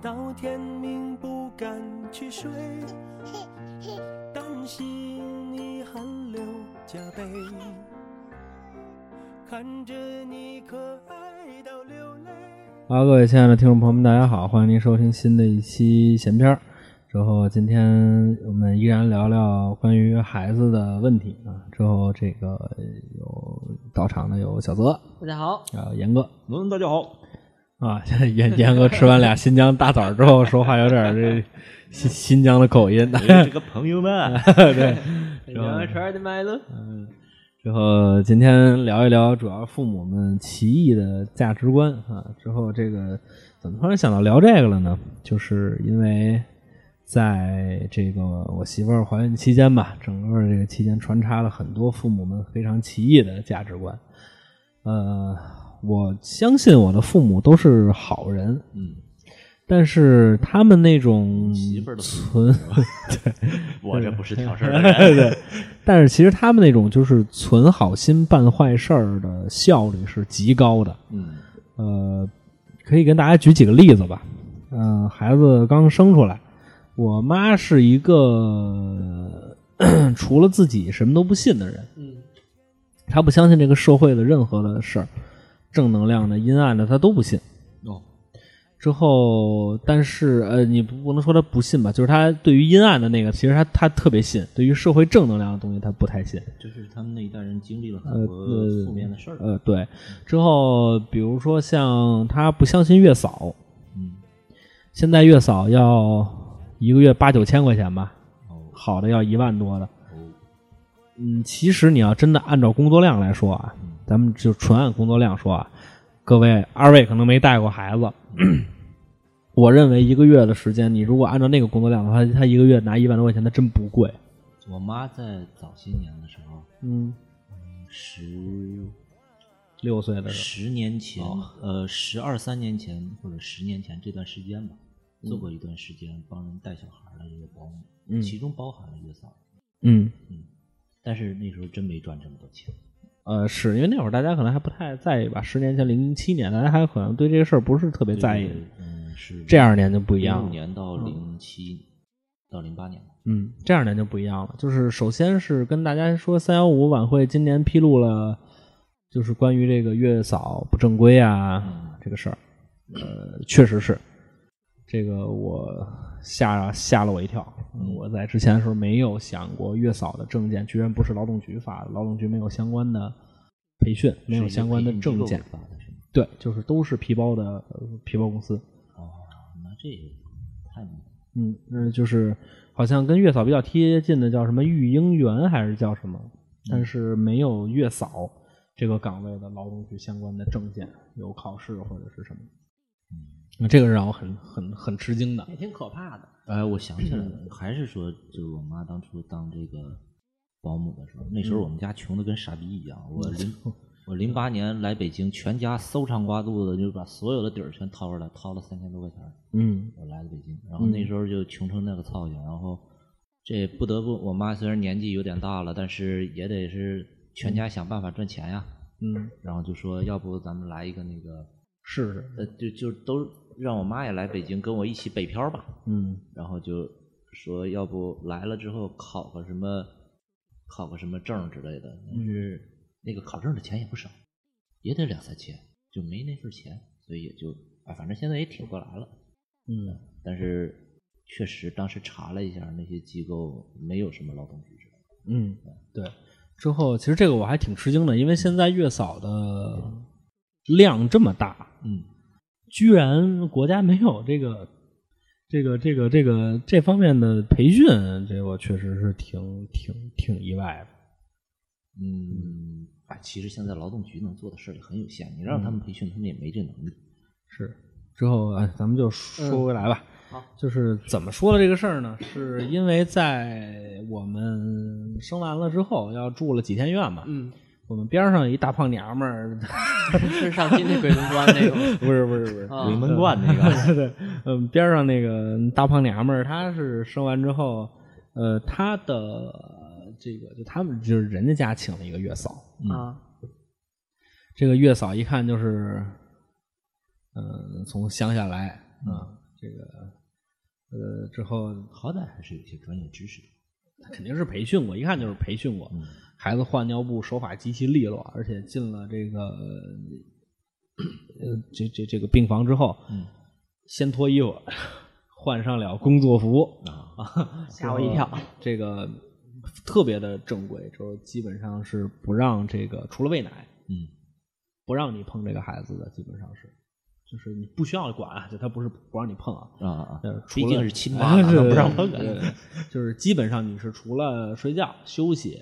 到天明不敢去睡，担心你汗流浃背，看着你可爱到流泪。好，各位亲爱的听众朋友们，大家好，欢迎您收听新的一期闲篇儿。之后，今天我们依然聊聊关于孩子的问题啊。之后，这个有到场的有小泽，大家好，还有严哥嗯，大家好，啊。现在严严哥吃完俩新疆大枣之后，说话有点这新新疆的口音。哎 这个朋友们，对，两个圈的麦了，之后今天聊一聊，主要父母们奇异的价值观啊。之后这个怎么突然想到聊这个了呢？就是因为在这个我媳妇儿怀孕期间吧，整个这个期间穿插了很多父母们非常奇异的价值观。呃，我相信我的父母都是好人，嗯，但是他们那种媳妇儿的存 我这不是挑事儿的人，对，但是其实他们那种就是存好心办坏事儿的效率是极高的。嗯。呃，可以跟大家举几个例子吧。嗯、孩子刚生出来，我妈是一个呃 除了自己什么都不信的人。嗯，她不相信这个社会的任何的事儿，正能量的、阴暗的，他都不信。哦，之后，但是呃，你不不能说他不信吧，就是他对于阴暗的那个，其实他他特别信，对于社会正能量的东西他不太信。就是他们那一代人经历了呃很多呃负面的事儿，呃，对。之后，比如说像他不相信月嫂，嗯，现在月嫂要一个月八九千块钱吧，哦好的要一万多的。哦，嗯，其实你要真的按照工作量来说啊，咱们就纯按工作量说啊，各位二位可能没带过孩子，我认为一个月的时间，你如果按照那个工作量的话，他一个月拿一万多块钱，他真不贵。我妈在早些年的时候，嗯，十六岁的时十年前，呃，十二三年前或者十年前这段时间吧，做过一段时间帮人带小孩的这个保姆，嗯。其中包含了月嫂，嗯，嗯，但是那时候真没赚这么多钱，呃，是因为那会儿大家可能还不太在意吧，十年前零七年，大家还可能对这个事儿不是特别在意。嗯，是这二年就不一样了零五，年到零七到零八年吧，嗯，这二年就不一样了。就是首先是跟大家说，三幺五晚会今年披露了，就是关于这个月嫂不正规啊、这个事儿，呃，确实是这个我吓吓了我一跳。嗯我在之前的时候没有想过月嫂的证件居然不是劳动局发的，劳动局没有相关的培训，没有相关的证件。对，就是都是皮包的呃皮包公司。哦，那这个太难嗯，那就是好像跟月嫂比较贴近的叫什么育婴员还是叫什么，但是没有月嫂这个岗位的劳动局相关的证件，有考试或者是什么。嗯，这个是让我很很很吃惊的。也挺可怕的。哎，我想起来了，还是说，就是我妈当初当这个保姆的时候，那时候我们家穷的跟傻逼一样。我 零我零八年来北京，全家搜肠刮肚的，就把所有的底儿全掏出来，掏了三千多块钱儿。嗯我来了北京，然后那时候就穷成那个操性，然后这不得不，我妈虽然年纪有点大了，但是也得是全家想办法赚钱呀。嗯，然后就说，要不咱们来一个那个，试试。呃，就就都让我妈也来北京，跟我一起北漂吧。嗯然后就说要不来了之后考个什么，考个什么证之类的，但是那个考证的钱也不少，也得两三千，就没那份钱，所以也就啊，反正现在也挺过来了。嗯但是确实当时查了一下，那些机构没有什么劳动局之类的。嗯，对。之后其实这个我还挺吃惊的，因为现在月嫂的量这么大，嗯，居然国家没有这个这个这个这个这方面的培训，这我确实是挺挺挺意外的。嗯，哎，其实现在劳动局能做的事儿也很有限，你让他们培训，他们也没这能力。是，之后哎，咱们就说回来吧。好，就是怎么说的这个事儿呢？是因为在我们生完了之后，要住了几天院嘛。嗯，我们边上有一大胖娘们儿，是上期那鬼门关那个吗？不是不是不是，啊鬼门关那个，对，嗯，边上那个大胖娘们儿，她是生完之后，呃，她的这个就他们就是人家家请了一个月嫂，啊，这个月嫂一看就是，嗯、从乡下来，啊、这个呃之后好歹还是有些专业知识的。肯定是培训过，一看就是培训过。嗯孩子换尿布手法极其利落，而且进了这个呃这这这个病房之后，嗯先脱衣服，换上了工作服啊，吓我一跳。这个特别的正规，就是基本上是不让这个除了喂奶，嗯不让你碰这个孩子的，基本上是，就是你不需要管啊，就他不是不让你碰啊，啊毕竟是亲妈，不让碰对对啊？对就是基本上你是除了睡觉休息，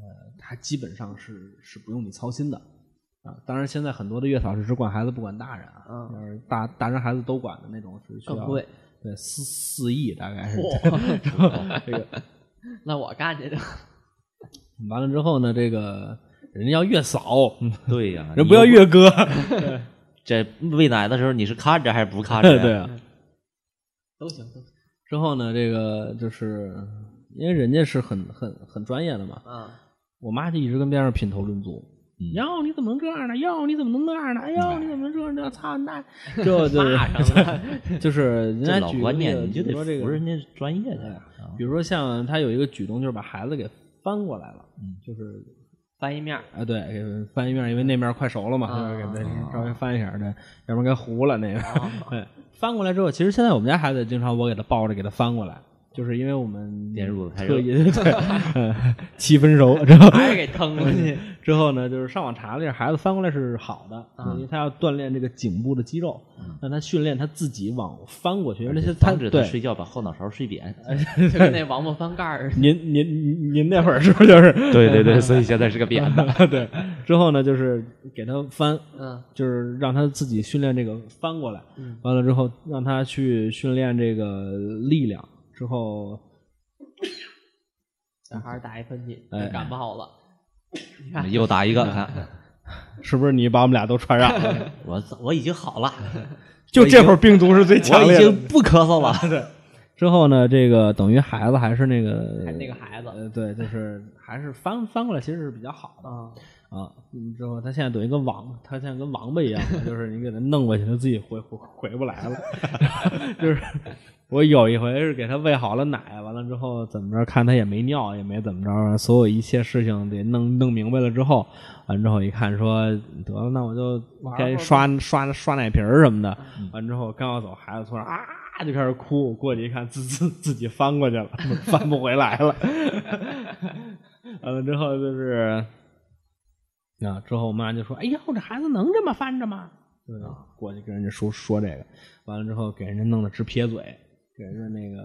呃，他基本上是是不用你操心的啊。当然，现在很多的月嫂是只管孩子不管大人啊，嗯大大人孩子都管的那种是需要更贵，对四四亿大概是。这个 那我干去的，完了之后呢，这个人家要月嫂，对呀，人不要月哥，这喂奶的时候你是看着还是不看着呀？对啊。都行都行。之后呢，这个就是因为人家是很很很专业的嘛，啊，我妈就一直跟边上品头论足。嗯哟，你怎么能这样呢？哟，你怎么能那样呢？哎呦，你怎么能这样呢？操，那这 就是骂上了 就是人家举观念例子你就得说这个，服人家专业的比如说像他有一个举动，就是把孩子给翻过来了，嗯就是翻一面，啊，对，给翻一面，因为那面快熟了嘛，给啊它稍微翻一下，对，要不然该糊了那个。啊对，翻过来之后，其实现在我们家孩子经常我给他抱着给他翻过来，就是因为我们电褥子太热 七分熟之后还是给腾过去。之后呢，就是上网查了一下，孩子翻过来是好的，啊因为他要锻炼这个颈部的肌肉，让他训练他自己往翻过去，而且他防止他对睡觉把后脑勺睡扁。就跟那王八翻盖儿似的。您您您您那会儿是不是就是对对对，所以现在是个扁的。对？之后呢，就是给他翻，嗯就是让他自己训练这个翻过来，嗯完了之后让他去训练这个力量，之后小孩打一喷嚏，哎感冒了。你看，又打一个，看是不是你把我们俩都传染了？我我已经好了，就这会儿病毒是最强我已。经不咳嗽了。之后呢，这个等于孩子还是那个还是那个孩子呃，对，就是还是翻翻过来，其实是比较好的啊，之后他现在等于跟王，他现在跟王八一样，就是你给他弄过去，他自己回回回不来了。就是我有一回是给他喂好了奶，完了之后怎么着，看他也没尿，也没怎么着，所有一切事情得弄弄明白了之后，完之后一看说得了，那我就该刷刷刷奶瓶儿什么的。完之后刚要走，孩子突然啊就开始哭，过去一看，自自自己翻过去了，翻不回来了。完了之后就是啊，之后我妈就说：“哎呦，这孩子能这么翻着吗？”对吧？过去跟人家说说这个，完了之后给人家弄得直撇嘴，给人家那个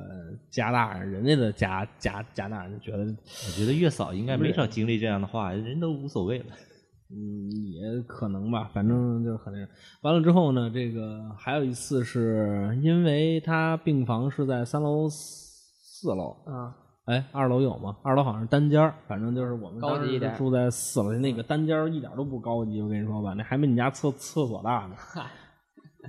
家大人，人家的家家家大人就觉得我觉得月嫂应该没少经历这样的话，人都无所谓了。嗯，也可能吧，反正就是很那个。完了之后呢，这个还有一次是因为他病房是在三楼、四楼，啊，哎，二楼有吗？二楼好像是单间儿，反正就是我们当时高级一点是住在四楼，那个单间儿一点都不高级，我跟你说吧，那还没你家厕厕所大呢。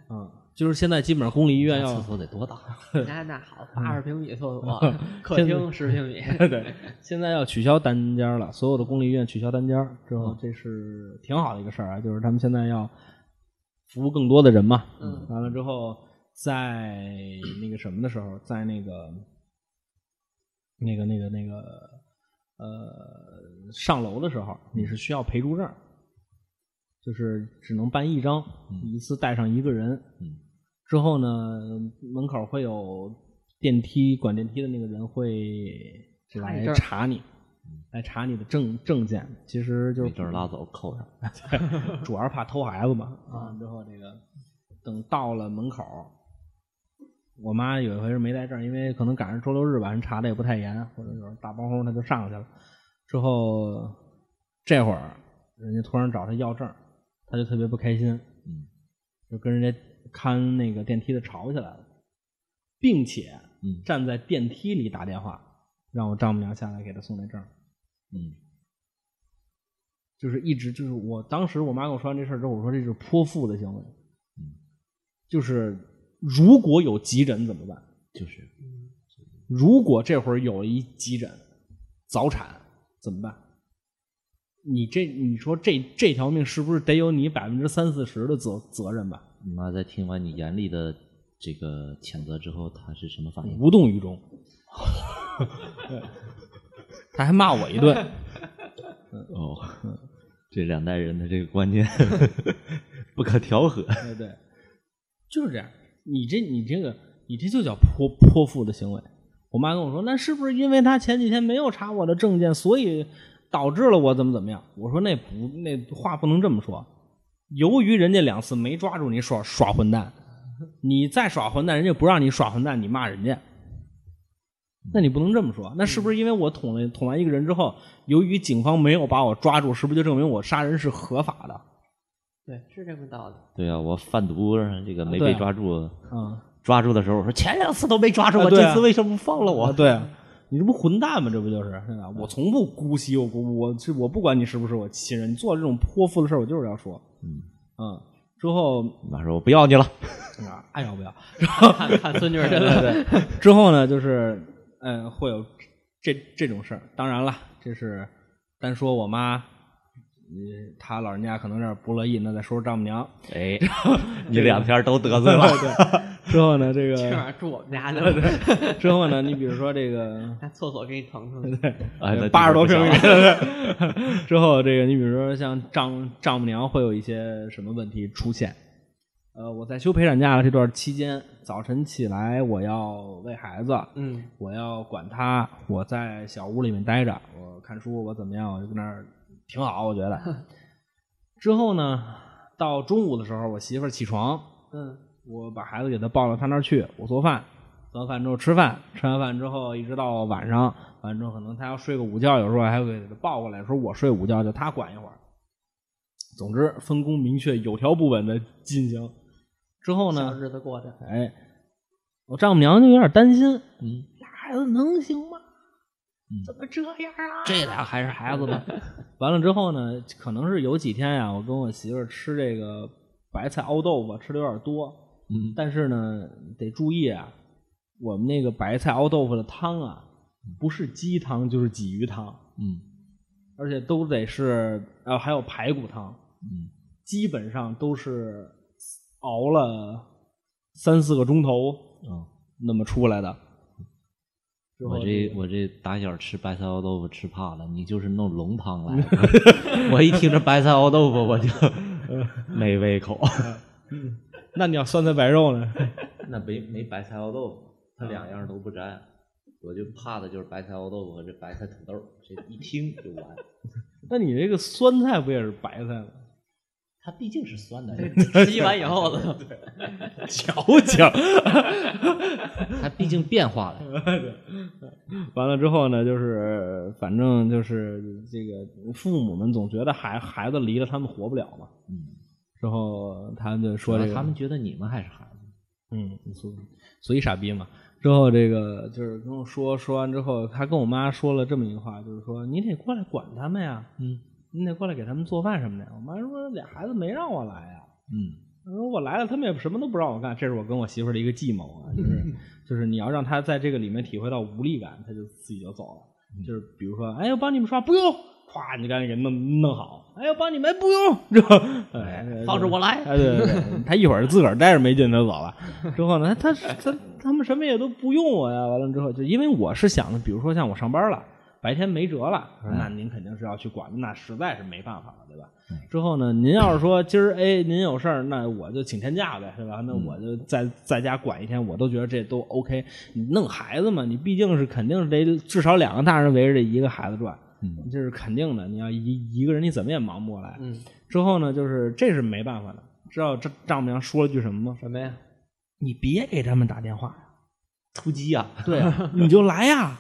嗯，就是现在基本上公立医院要厕所得多大？那那好，八十平米厕所，客厅十平米。对，现在要取消单间儿了，所有的公立医院取消单间儿之后，这是挺好的一个事儿啊，就是他们现在要服务更多的人嘛。嗯，完了之后，在那个什么的时候，在那个那个那个那个呃上楼的时候，你是需要陪住证，就是只能办一张，一次带上一个人。嗯之后呢，门口会有电梯管电梯的那个人会来查你来查你的证证件。其实就是证拉走扣上。主要是怕偷孩子嘛。啊，之后这个等到了门口，我妈有一回是没带证，因为可能赶上周六日吧，人查的也不太严，或者就是大包红她就上去了。之后这会儿人家突然找他要证，他就特别不开心，嗯就跟人家看那个电梯的吵起来了，并且嗯站在电梯里打电话让我丈母娘下来给他送那证。嗯就是一直就是我当时我妈跟我说完这事儿之后，我说这是泼妇的行为，嗯，就是如果有急诊怎么办？就是如果这会儿有了一急诊早产怎么办？你这你说这这条命是不是得有你百分之三四十的责责任吧？你妈在听完你严厉的这个谴责之后，她是什么反应？无动于衷。对他还骂我一顿，哦，这两代人的这个观念 不可调和。对对，就是这样。你这你这个你这就叫泼泼妇的行为。我妈跟我说，那是不是因为他前几天没有查我的证件，所以导致了我怎么怎么样？我说那不那话不能这么说。由于人家两次没抓住你耍耍混蛋，你再耍混蛋，人家不让你耍混蛋，你骂人家，那你不能这么说。那是不是因为我捅了捅完一个人之后，由于警方没有把我抓住，是不是就证明我杀人是合法的？对，是这么道理。对啊，我贩毒这个没被抓住，嗯，抓住的时候我说前两次都没抓住我，啊啊这次为什么不放了我？啊，对啊，你这不混蛋吗？这不就是？我从不姑息我姑，我这我不管你是不是我亲人，你做这种泼妇的事儿，我就是要说，嗯，嗯，之后你妈说我不要你了。啊，爱要不要？看看孙女儿真的，对，之后呢，就是嗯，会有这这种事儿。当然了，这是单说我妈，呃，她老人家可能有点不乐意，那再说说丈母娘。哎，你两天都得罪了。之后呢，这今个晚上住我们家去了，之后呢，你比如说这个 厕所给你腾出来，对，八十多平米之后，这个你比如说像丈丈母娘会有一些什么问题出现？呃，我在休陪产假的这段期间，早晨起来我要喂孩子，嗯，我要管他，我在小屋里面待着，我看书，我怎么样，我就跟那儿挺好，我觉得。之后呢，到中午的时候，我媳妇儿起床，嗯，我把孩子给他抱到他那儿去，我做饭，做完饭之后吃饭，吃完饭之后一直到晚上，完之后可能他要睡个午觉，有时候还会给他抱过来，说我睡午觉，就他管一会儿。总之，分工明确，有条不紊的进行。之后呢，日子过去，哎，我丈母娘就有点担心，嗯，俩孩子能行吗？嗯怎么这样啊？这俩还是孩子呢。完了之后呢，可能是有几天呀，我跟我媳妇儿吃这个白菜熬豆腐吃的有点多，嗯，但是呢，得注意啊，我们那个白菜熬豆腐的汤啊，不是鸡汤就是鲫鱼汤，嗯而且都得是，呃，还有排骨汤，嗯基本上都是熬了三四个钟头嗯，那么出来的。我这我这打小吃白菜熬豆腐吃怕了，你就是弄浓汤来 的。我一听这白菜熬豆腐，我就 没胃口。那你要酸菜白肉呢？那没没白菜熬豆腐，它两样都不沾。我就怕的就是白菜熬豆腐和这白菜土豆，这一听就完。那你这个酸菜不也是白菜吗？它毕竟是酸的，吸完以后的，嚼嚼。它毕竟变化了。完了之后呢，就是反正就是这个父母们总觉得孩孩子离了他们活不了嘛。嗯，之后他们就说这个，他们觉得你们还是孩子。嗯，所以所以傻逼嘛。之后这个就是跟我说说完之后，他跟我妈说了这么一句话，就是说你得过来管他们呀，嗯你得过来给他们做饭什么的。我妈说俩孩子没让我来呀。嗯他说我来了，他们也什么都不让我干，这是我跟我媳妇儿的一个计谋啊，就是 就是你要让他在这个里面体会到无力感，他就自己就走了。就是比如说，哎，我帮你们刷，不用，咵，你就赶紧给弄弄好。哎，我帮你们，不用，之后，哎，放着我来。哎，对对对，他一会儿自个儿待着没劲，他就走了。之后呢，他他他们什么也都不用我呀。完了之后，就因为我是想的，比如说像我上班了，白天没辙了，那您肯定是要去管的，那实在是没办法了，对吧？之后呢，您要是说今儿哎您有事儿，那我就请天假呗，对吧？那我就在在家管一天，我都觉得这都 OK。你弄孩子嘛，你毕竟是肯定是得至少两个大人围着这一个孩子转，嗯这是肯定的。你要一一个人，你怎么也忙不过来。嗯，之后呢，就是这是没办法的。知道这丈母娘说了句什么吗？什么呀？你别给他们打电话呀，突击呀、对啊，你就来呀。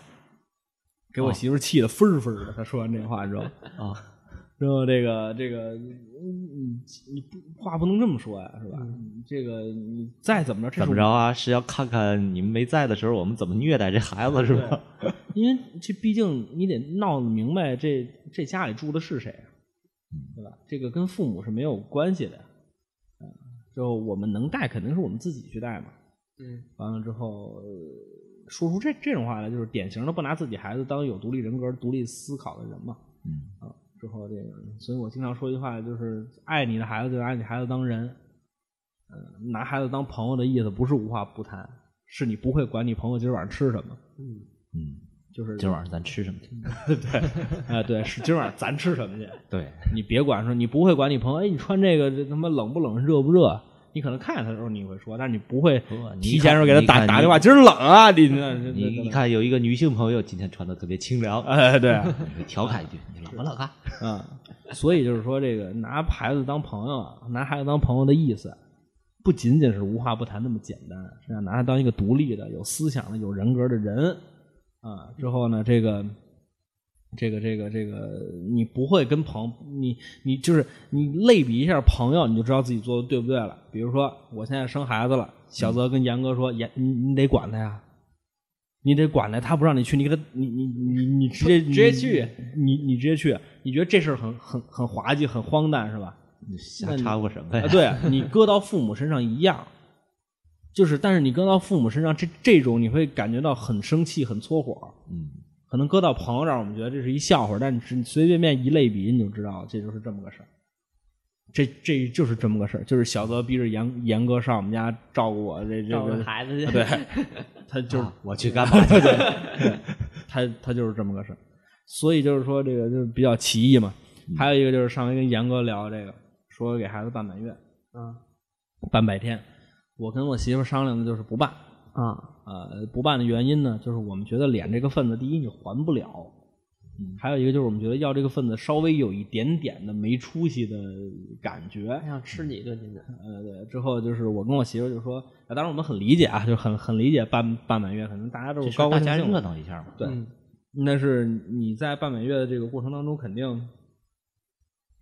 给我媳妇气的分儿分儿的。她说完这话之后，啊！之后这个这个，你你不话不能这么说呀，是吧？这个你再怎么着，这怎么着啊？是要看看你们没在的时候，我们怎么虐待这孩子是吧？因为这毕竟你得闹明白这这家里住的是谁，啊对吧？这个跟父母是没有关系的。嗯，就我们能带，肯定是我们自己去带嘛。嗯，完了之后，呃说出这这种话来，就是典型的不拿自己孩子当有独立人格、独立思考的人嘛。嗯啊，之后这个，所以我经常说一句话，就是爱你的孩子就拿你孩子当人，嗯，拿孩子当朋友的意思不是无话不谈，是你不会管你朋友今儿晚上吃什么，嗯，就是今儿晚上咱吃什么去？哎对，是今儿晚上咱吃什么去？对，你别管说，你不会管你朋友，哎，你穿这个这他妈冷不冷，热不热？你可能看见他的时候你会说，但是你不会提前说给他打打电话，今儿冷啊，你你看有一个女性朋友今天穿的特别清凉，哎，对，你调侃一句：“你冷不冷啊嗯，所以就是说，这个拿孩子当朋友啊，拿孩子当朋友的意思，不仅仅是无话不谈那么简单，是要拿他当一个独立的、有思想的、有人格的人啊。之后呢，这个。这个这个这个，你不会跟朋你你就是你类比一下朋友，你就知道自己做的对不对了。比如说，我现在生孩子了，小泽跟严哥说：“严，你你得管他呀，你得管他，他不让你去，你给他，你你你你直接直接去，你你直接去，你觉得这事儿很很很滑稽，很荒诞是吧？？”你瞎掺和什么啊，呀？对你搁到父母身上一样，就是，但是你搁到父母身上，这这种你会感觉到很生气、很搓火。嗯，可能搁到朋友这儿，我们觉得这是一笑话，但是你随随便便一类比，你就知道这就是这么个事儿。这这就是这么个事儿，就是小泽逼着严严哥上我们家照顾我，这这个孩子去，对，他就是、啊我去干嘛去？他他就是这么个事儿，所以就是说这个就是比较奇异嘛。还有一个就是上回跟严哥聊这个，说给孩子办满月，嗯办百天，我跟我媳妇商量的就是不办，啊，呃，不办的原因呢，就是我们觉得脸这个份子，第一你还不了，嗯，还有一个就是我们觉得要这个份子稍微有一点点的没出息的感觉，还想吃你一顿，今天呃，对，之后就是我跟我媳妇就说，啊当然我们很理解啊，就很很理解办办满月，可能大家都是高高兴兴的，闹一下嘛。对，嗯。但是你在办满月的这个过程当中，肯定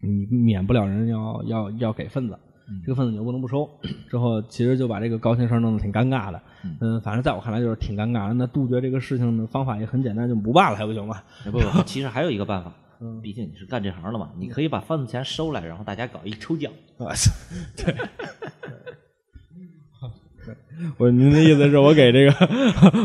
你免不了人要要要给份子，这个份子你又不能不收。之后其实就把这个高兴事弄得挺尴尬的，嗯，反正在我看来就是挺尴尬的。那杜绝这个事情的方法也很简单，就不办了，还不行吗？不不，其实还有一个办法，毕竟你是干这行的嘛，你可以把份子钱收来，然后大家搞一抽奖。对。我您的意思是我给这个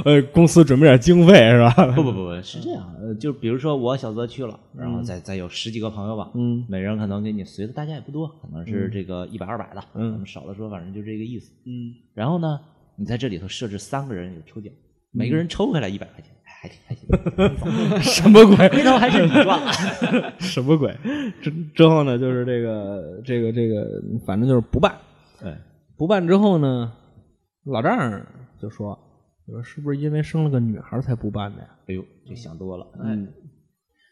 呃公司准备点经费是吧？不不不不，是这样，呃，就比如说我小泽去了，然后再再有十几个朋友吧，嗯每人可能给你随的，大家也不多，可能是这个一百二百的，嗯咱们少的说，反正就这个意思。嗯，然后呢，你在这里头设置三个人有抽奖，每个人抽回来一百块钱，还挺还行。什么鬼？回头还是你赚了。什么鬼？之之后呢，就是这个这个这个，反正就是不办。对，不办之后呢，老丈人就说：“你说是不是因为生了个女孩才不办的呀哎呦，这想多了。？”嗯，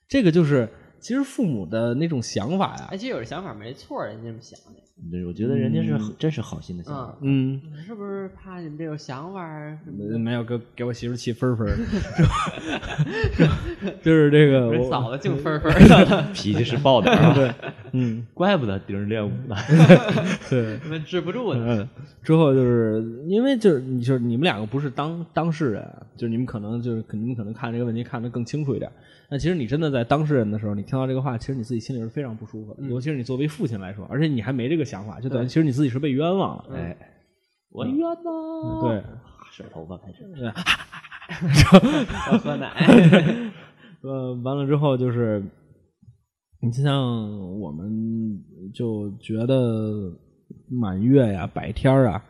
这个就是其实父母的那种想法呀哎，。其实有这想法没错，人家这么想的，对，我觉得人家是真是好心的想法。嗯，嗯，是不是怕你们这有想法儿什么的？没有给给我媳妇气分分儿，就是这个我嫂子净分分 脾气是爆点儿啊，对，嗯，怪不得盯着练武呢。对。你们治不住的。嗯，之后就是因为就是你就是你们两个不是当当事人，就是你们可能就是你们可能看这个问题看得更清楚一点。但其实你真的在当事人的时候，你听到这个话，其实你自己心里是非常不舒服的，尤其是你作为父亲来说，而且你还没这个想法，就等于其实你自己是被冤枉了。哎，我冤呐！对，甩头发开始。要 喝奶，呃，完了之后就是，你就像我们就觉得满月呀、百天啊，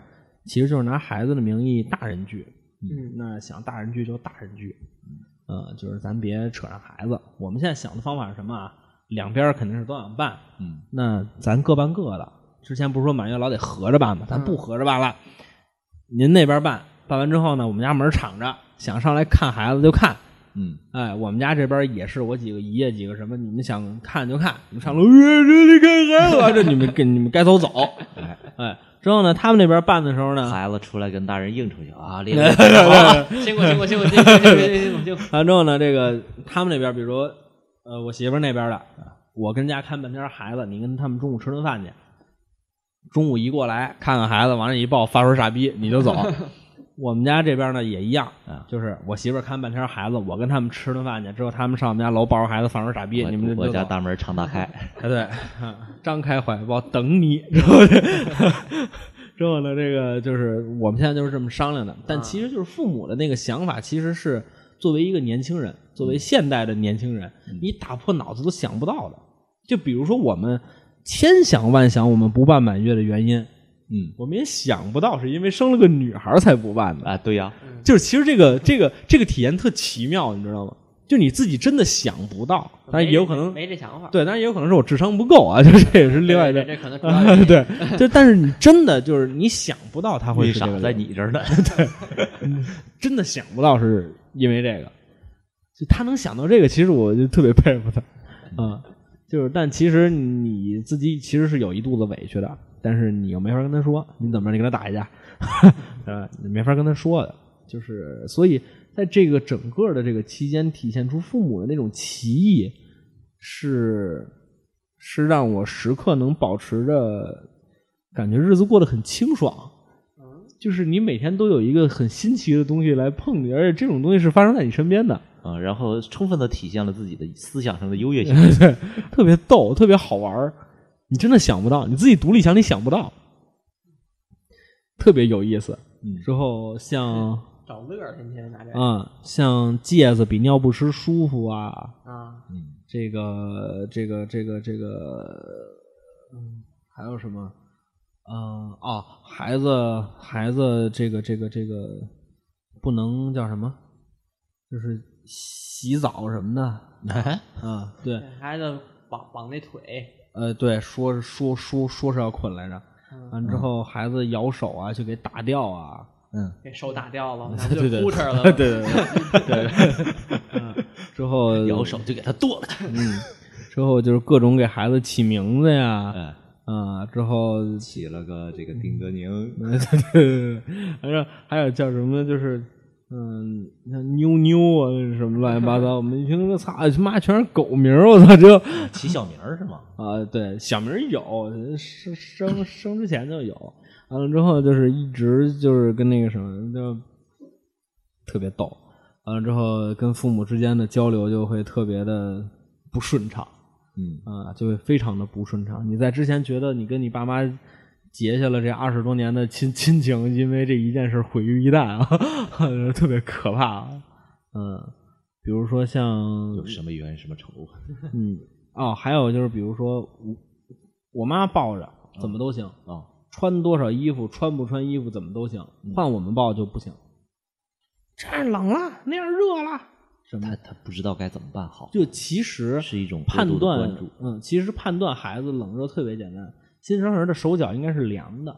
其实就是拿孩子的名义大人聚。嗯，那想大人聚就大人聚，呃，就是咱别扯上孩子。我们现在想的方法是什么啊？两边肯定是都想办，嗯，那咱各办各的。之前不是说满月老得合着办吗？咱不合着办了，您那边办，办完之后呢，我们家门敞着，想上来看孩子就看。嗯，哎，我们家这边也是，我几个姨爷几个什么，你们想看就看，你们上楼，呃这里看孩子啊，这你们跟你们该走走。哎，哎，之后呢，他们那边办的时候呢，孩子出来跟大人应酬去啊，辛苦辛苦辛苦辛苦辛苦辛苦辛苦。完之后呢，这个他们那边，比如呃，我媳妇那边的，我跟家看半天孩子，你跟他们中午吃顿饭去，中午一过来看看孩子，往那一抱，发出傻逼你就走。我们家这边呢也一样啊，就是我媳妇儿看半天孩子，我跟他们吃顿饭去，之后他们上我们家楼抱着孩子，放出傻逼，你们就我家大门常大开。哎，对，啊 张开怀抱等你，之后呢，之后呢，这个就是我们现在就是这么商量的，但其实就是父母的那个想法，其实是作为一个年轻人，作为现代的年轻人，你打破脑子都想不到的。就比如说我们千想万想，我们不办满月的原因，嗯我们也想不到是因为生了个女孩儿才不办的。啊，对呀，就是其实这个这个这个体验特奇妙，你知道吗？就你自己真的想不到，但是也有可能没这想法。对，当然也有可能是我智商不够啊，就是这也是另外一个对 就但是你真的就是你想不到他会为啥在是这个样子你这儿呢？真的想不到是因为这个，就他能想到这个，其实我就特别佩服他啊、就是但其实你自己其实是有一肚子委屈的，但是你又没法跟他说，你怎么着你跟他打一架，呃，你没法跟他说的，就是所以在这个整个的这个期间，体现出父母的那种奇异，是是让我时刻能保持着感觉日子过得很清爽。就是你每天都有一个很新奇的东西来碰你，而且这种东西是发生在你身边的，啊，然后充分的体现了自己的思想上的优越性。特别逗，特别好玩儿你真的想不到，你自己独立想，你想不到，特别有意思。嗯之后像找乐儿，天天拿这个啊、像戒指比尿不湿舒服啊，啊，嗯这个这个这个这个，嗯，还有什么？嗯、哦，孩子孩子，这个这个这个不能叫什么？就是洗澡什么的。哎 啊，对，孩子绑绑那腿，呃，对，说说说说是要捆来着，嗯。完之后孩子咬手啊，就给打掉啊，嗯，给手打掉了，那不对对就哭哧了？对对对。对。对，嗯，之后摇手就给他剁了。嗯，之后就是各种给孩子起名字呀，哎，啊，之后起了个这个丁德宁，对对对，还有还有叫什么，就是嗯，像妞妞啊，什么乱七八糟，我们一听那操，他妈全是狗名儿，我操，这起小名儿是吗？啊，对，小名儿有，生生生之前就有，完了之后就是一直就是跟那个什么，就特别逗，完了之后跟父母之间的交流就会特别的不顺畅。嗯啊，就会非常的不顺畅。你在之前觉得你跟你爸妈结下了这二十多年的亲 亲情，因为这一件事毁于一旦啊，特别可怕。嗯，比如说像有什么冤什么仇？嗯哦，还有就是比如说我我妈抱着怎么都行，啊，穿多少衣服穿不穿衣服怎么都行，换我们抱就不行。这样冷了，那样热了，什么他他不知道该怎么办好，就其实是一种判断，嗯，其实判断孩子冷热特别简单。新生儿的手脚应该是凉的，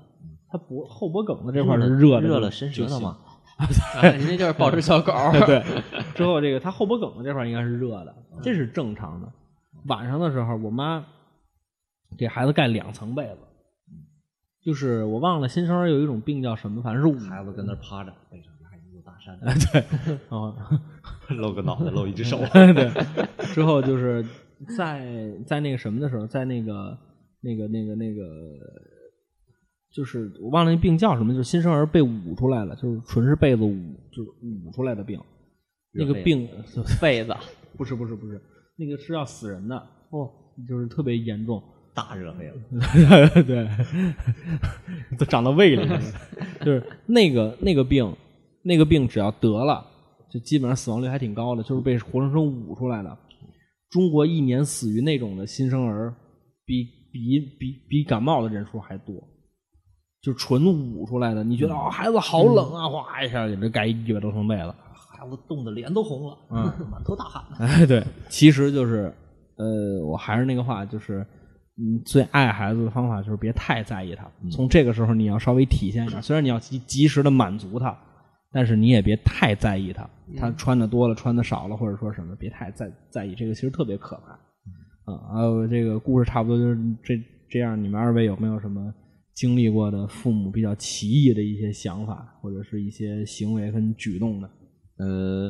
他脖后脖梗子这块是热的，热了伸舌头嘛。啊 你那就是抱着小狗儿，对，之后这个他后脖梗子这块应该是热的，这是正常的。晚上的时候，我妈给孩子盖两层被子，就是我忘了新生儿有一种病叫什么，反正是孩子跟那趴着，背上拿一座大山，对啊，露个脑袋，露一只手。对，之后就是在在那个什么的时候，在那个那个那个那个，就是我忘了那病叫什么，就是新生儿被捂出来了，就是纯是被子捂，就是捂出来的病。那个热病被子不是不是不是，那个是要死人的哦，就是特别严重。大热黑了，对，都长到胃里了。就是那个那个病，那个病只要得了，就基本上死亡率还挺高的，就是被活生生捂出来的。中国一年死于那种的新生儿，比比比比感冒的人数还多，就纯捂出来的。你觉得哦，孩子好冷啊，哗一下给这盖一百多层被子。孩子冻得脸都红了，嗯，满头大汗呢。哎，对，其实就是，呃，我还是那个话，就是，嗯，最爱孩子的方法就是别太在意他。从这个时候，你要稍微体现一下，虽然你要及及时的满足他，但是你也别太在意他。他穿的多了，穿的少了，或者说什么，别太在在意这个，其实特别可怕。啊，还有这个故事差不多就是这这样。你们二位有没有什么经历过的父母比较奇异的一些想法，或者是一些行为跟举动呢？呃，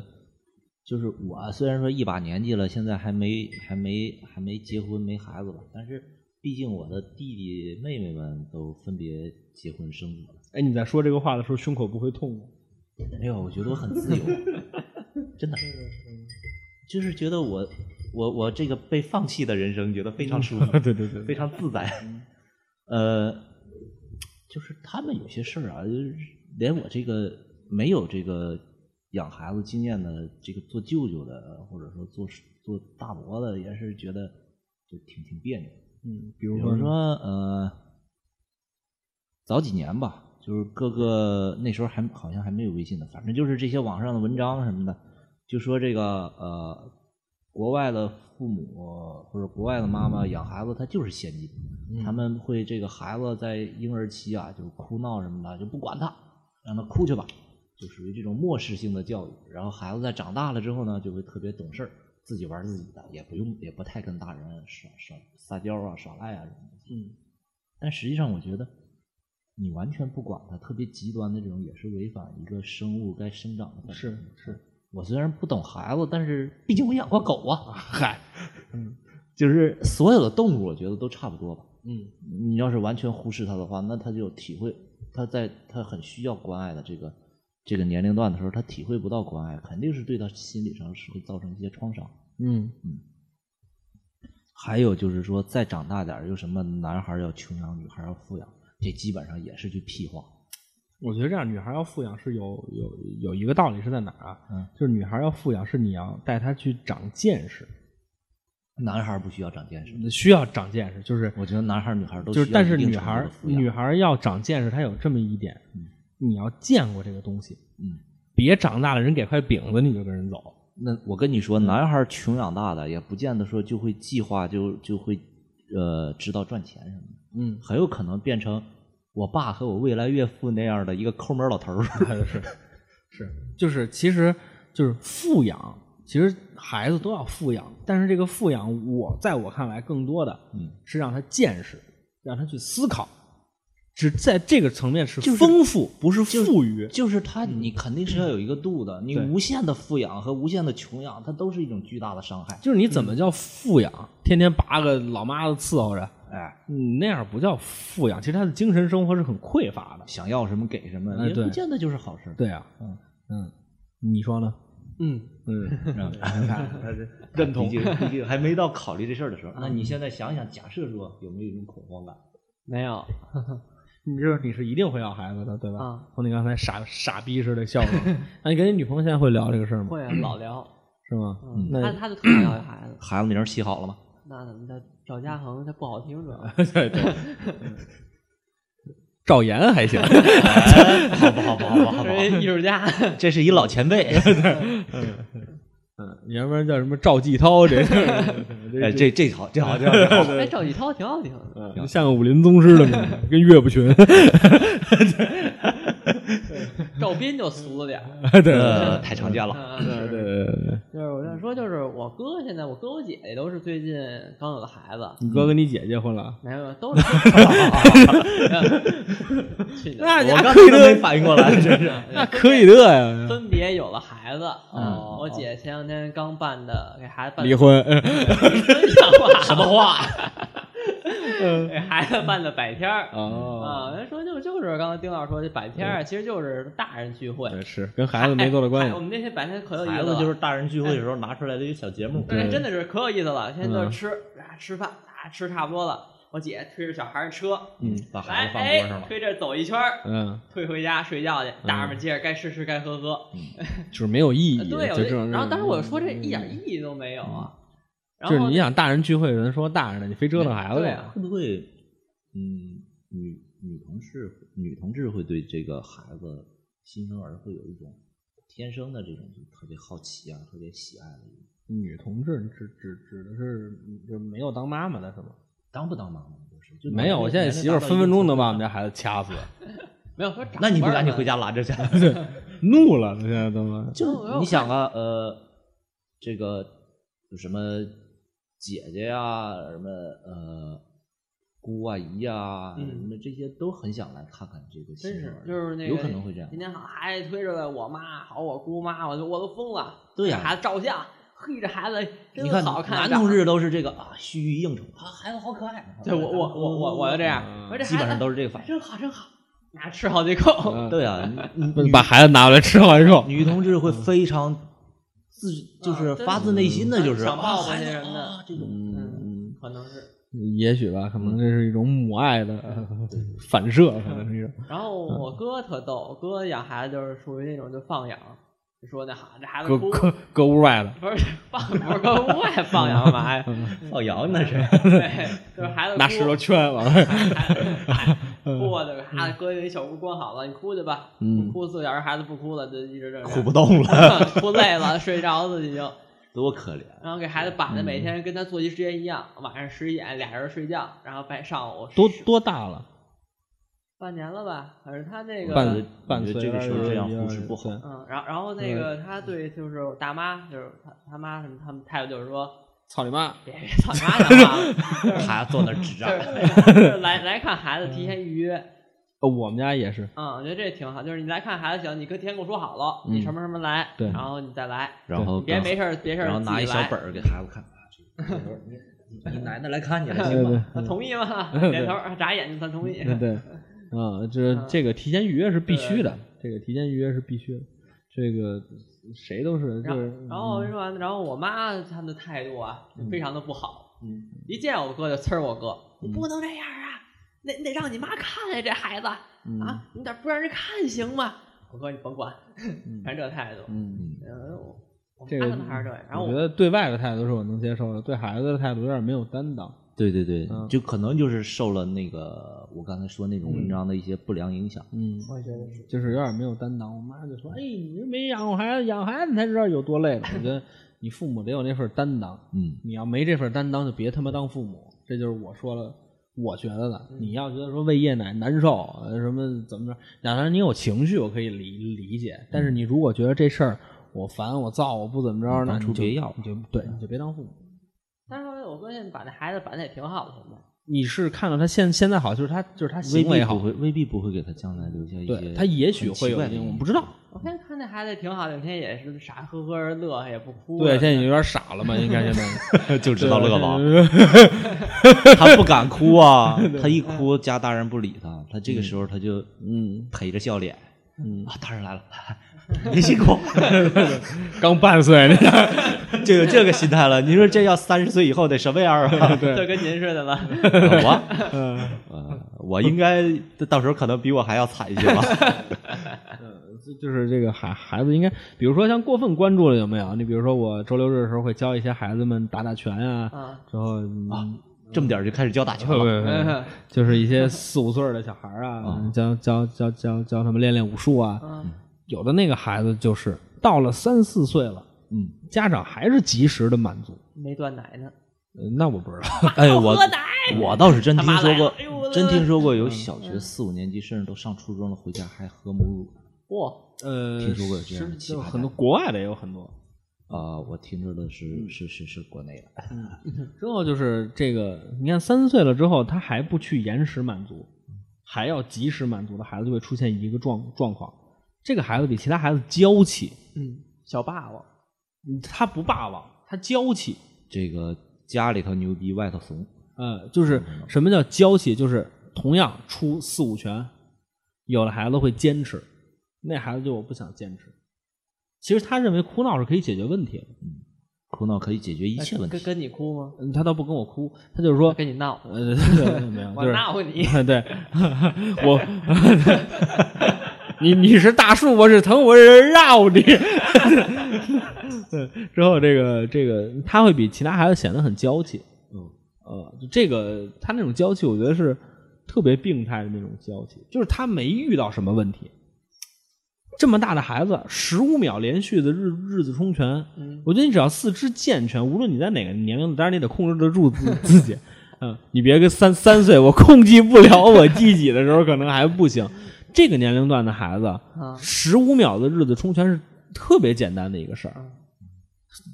就是我虽然说一把年纪了，现在还没还没还没结婚没孩子吧，但是毕竟我的弟弟妹妹们都分别结婚生子了。哎，你在说这个话的时候，胸口不会痛吗？没有，我觉得我很自由，真的，就是觉得我我我这个被放弃的人生，觉得非常舒服，对对对非常自在。呃，就是他们有些事儿啊，就是连我这个没有这个养孩子经验的，这个做舅舅的，或者说做做大伯的，也是觉得就挺挺别扭。嗯，比如比说如说呃，早几年吧，就是各个那时候还好像还没有微信呢，反正就是这些网上的文章什么的，就说这个呃，国外的父母或者国外的妈妈养孩子，他就是先进，他们会这个孩子在婴儿期啊，就哭闹什么的就不管他，让他哭去吧，就属于这种漠视性的教育。然后孩子在长大了之后呢，就会特别懂事儿，自己玩自己的，也不用也不太跟大人耍耍撒娇啊、耍赖啊什么的。嗯，但实际上，我觉得你完全不管他，特别极端的这种，也是违反一个生物该生长的本能。是是，我虽然不懂孩子，但是毕竟我养过狗啊。嗨，嗯就是所有的动物，我觉得都差不多吧。嗯你要是完全忽视它的话，那它就体会，它在它很需要关爱的这个这个年龄段的时候，它体会不到关爱，肯定是对它心理上是会造成一些创伤。嗯嗯还有就是说，再长大点儿，有什么男孩要穷养，女孩要富养，这基本上也是句屁话。我觉得这样，女孩要富养是有有有一个道理是在哪儿啊？嗯，就是女孩要富养是你要带她去长见识，男孩不需要长见识，需要长见识，就是我觉得男孩女孩都就是，需要但是女孩女孩要长见识，她有这么一点，你要见过这个东西，嗯，别长大了人给块饼子你就跟人走，那我跟你说，男孩穷养大的，也不见得说就会计划就就会呃知道赚钱什么的，嗯，很有可能变成我爸和我未来岳父那样的一个抠门老头儿。是是，就是其实就是富养，其实孩子都要富养，但是这个富养，我在我看来，更多的嗯是让他见识，让他去思考，只在这个层面是就是丰富，不是富裕。就是他，你肯定是要有一个度的。你无限的富养和无限的穷养，它都是一种巨大的伤害。就是你怎么叫富养？天天拔个老妈子伺候着，哎，你那样不叫富养，其实他的精神生活是很匮乏的。想要什么给什么，也不见得就是好事。对啊，嗯嗯，你说呢？嗯，嗯，认同，毕竟毕竟还没到考虑这事儿的时候。那你现在想想，假设说有没有一种恐慌感？没有，你就是你是一定会要孩子的，对吧？啊从你刚才傻傻逼似的笑容，那你跟你女朋友现在会聊这个事儿吗？会啊老聊，是吗？嗯，那他他就特别要一孩子，孩子名儿起好了吗？那怎么的？赵家恒他不好听主要，对对，赵岩还行，好不好？不好不好不好 艺术家，这是一老前辈。嗯，要不然叫什么赵继涛，这哎，这这好，这好，这好。这好哎，赵继涛挺好听的，嗯像个武林宗师的名字，跟岳不群。赵斌就俗了点儿。对呃，太常见了。嗯对对对对，就是我在说，就是我哥现在，我哥我姐姐都是最近刚有的孩子，你哥跟你姐结婚了？没有都是。那我刚才都没反应过来，真是。那可以的呀，分别有了孩子。哦我姐前两天刚办的，给孩子办离婚。真像话，什么话？给孩子办的百天儿。哦，啊，人说就就是刚才丁老师说这百天儿，其实就是大人聚会，对是跟孩子没多大关系。哎我们那些百天可有意思了，孩子就是大人聚会的时候拿出来的一个小节目。哎，真的是可有意思了。现在就嗯是吃啊，吃饭啊，吃差不多了。我姐推着小孩的车，嗯把孩子放桌上哎，了。推着走一圈儿，嗯，退回家睡觉去。大人们接着该吃吃该喝喝。就是没有意义。对。然后当时我就说这一点意义都没有啊。然后就是你想大人聚会，有人说大人的，你非折腾孩子呀？会不会，嗯，女女同事女同志会对这个孩子新生儿会有一种天生的这种就特别好奇啊，特别喜爱的一种，女同志指指指的是就没有当妈妈的是吗？当不当妈妈就是就没有，我现在媳妇分分钟能把我们家孩子掐死，没有说那你不赶紧回家拦着去？怒了，现在都。就你想啊，呃，这个有什么姐姐呀、什么呃姑啊姨呀、嗯什么这些都很想来看看这个新真是，就是那个有可能会这样今。天好孩子推着我妈，好我姑妈，我就我都疯了。对呀给孩子照相，嘿，这孩子真你看好看。男同志都是这个啊，须臾应酬啊，孩子好可爱。对我我我我我就这样，我这基本上都是这个反应。真好真好，拿吃好几口。嗯对啊，你你把孩子拿过来吃好几口，女同志会非常自，就是发自内心的就是想抱抱那什么的啊这种。嗯，可能是。也许吧，可能这是一种母爱的 反射，可能是一种。然后我哥特逗，我哥养孩子就是属于那种就放养，就说那好这孩子，搁搁搁屋外的，不是放不是搁屋外 放养干嘛呀？放羊那是，对，就是孩子哭拿石头圈往外。孩哭啊，这个孩子搁一小屋关好了，你哭去吧，哭四个小时，孩子不哭了，就一直这样哭不动了，哭累了，睡着了已经。多可怜。然后给孩子绑的每天跟他作息时间一样，晚上十一点俩人睡觉，然后白上午多多大了？半年了吧？反正他那个半半岁这个时候这样有点忽视不好嗯，然后然后那个他对就是我大妈，就是他他妈什么，他们态度就是说，操你妈！别别操你妈的话了，孩子坐那儿智障，就是就是来来看孩子提前预约，呃我们家也是，嗯，我觉得这挺好，就是你来看孩子行，你跟提前跟我说好了，嗯你什么什么来，对然后你再来，然后跟别没事儿别事儿然后拿一小本儿给孩子看。你奶奶来看你了，行吗？他同意吗？点头眨眼睛，他同意。对对，啊，这嗯这个提前预约是必须的，这个提前预约是必须的，这个谁都是，就然后，然后说完，然后我妈他们的态度啊，就非常的不好。嗯，一见我哥就呲儿我哥，你不能这样啊！那你得让你妈看呀，这孩子嗯啊，你咋不让人看行吗？我哥你甭管，嗯全这态度。嗯，嗯，我我这个妈可能还是这样。然后我我觉得对外的态度是我能接受的，对孩子的态度有点没有担当。对对对嗯，就可能就是受了那个我刚才说那种文章的一些不良影响。嗯，我觉得是，就是有点没有担当。我妈就说：“哎，你没养过孩子，养孩子你才知道有多累了。”我觉得 你父母得有那份担当，嗯，你要没这份担当，就别他妈当父母。这就是我说了，我觉得的。你要觉得说喂夜奶难受，呃什么怎么着，当然你有情绪，我可以理理解。但是你如果觉得这事儿我烦、我燥、我不怎么着，那当初你就别要你就对，你就别当父母。我发现在把那孩子板的也挺好的，现在。你是看到他现现在好，就是他就是他未行为好必不，会，未必不会给他将来留下一些对他也许会有我不知道。我现在看那孩子也挺好的，每天也是傻呵呵的乐，也不哭。对，现在已经有点傻了嘛，应该现在 就知道乐了。他不敢哭啊，他一哭家大人不理他，他这个时候他就嗯陪着笑脸嗯，啊，大人来了，别辛苦，刚半岁呢，就有这个心态了。你说这要三十岁以后得什么样啊？就跟您似的了。我，嗯呃，我应该到时候可能比我还要惨一些吧。就是这个孩孩子应该，比如说像过分关注了有没有？你比如说我周六日的时候会教一些孩子们打打拳啊，啊，之后嗯这么点就开始教打拳就是一些四五岁的小孩啊啊，教教教教教他们练练武术啊。嗯有的那个孩子就是到了三四岁了，嗯，家长还是及时的满足。没断奶呢。呃那我不知道，哎，我喝奶我倒是真他妈来听说过了哎呦我，的真听说过有小学四五年级甚至都上初中了，回家还喝母乳。哇，呃，听说过有这样的是奇葩就很多国外的也有很多。啊，我听着的是是是是国内的，之后就是这个，你看三四岁了之后，他还不去延时满足，还要及时满足的孩子，就会出现一个状状况。这个孩子比其他孩子娇气，嗯，小霸王。嗯他不霸王，他娇气。这个家里头牛逼，外头怂。呃，就是什么叫娇气？就是同样出四五拳，有的孩子会坚持，那孩子就我不想坚持。其实他认为哭闹是可以解决问题的，哭闹可以解决一切问题。跟跟你哭吗？嗯他倒不跟我哭，他就是说，跟你闹，呃，没有，我就是闹你。对，我，你你是大树，我是藤，我是绕你。对，之后这个这个他会比其他孩子显得很娇气，嗯，呃，就这个他那种娇气，我觉得是特别病态的那种娇气，就是他没遇到什么问题。这么大的孩子，十五秒连续的日日子冲拳，嗯我觉得你只要四肢健全，无论你在哪个年龄，当然你得控制得住自自己。嗯，你别个三三岁，我控制不了我自己的时候，可能还不行。这个年龄段的孩子，啊，十五秒的日子冲拳是特别简单的一个事儿，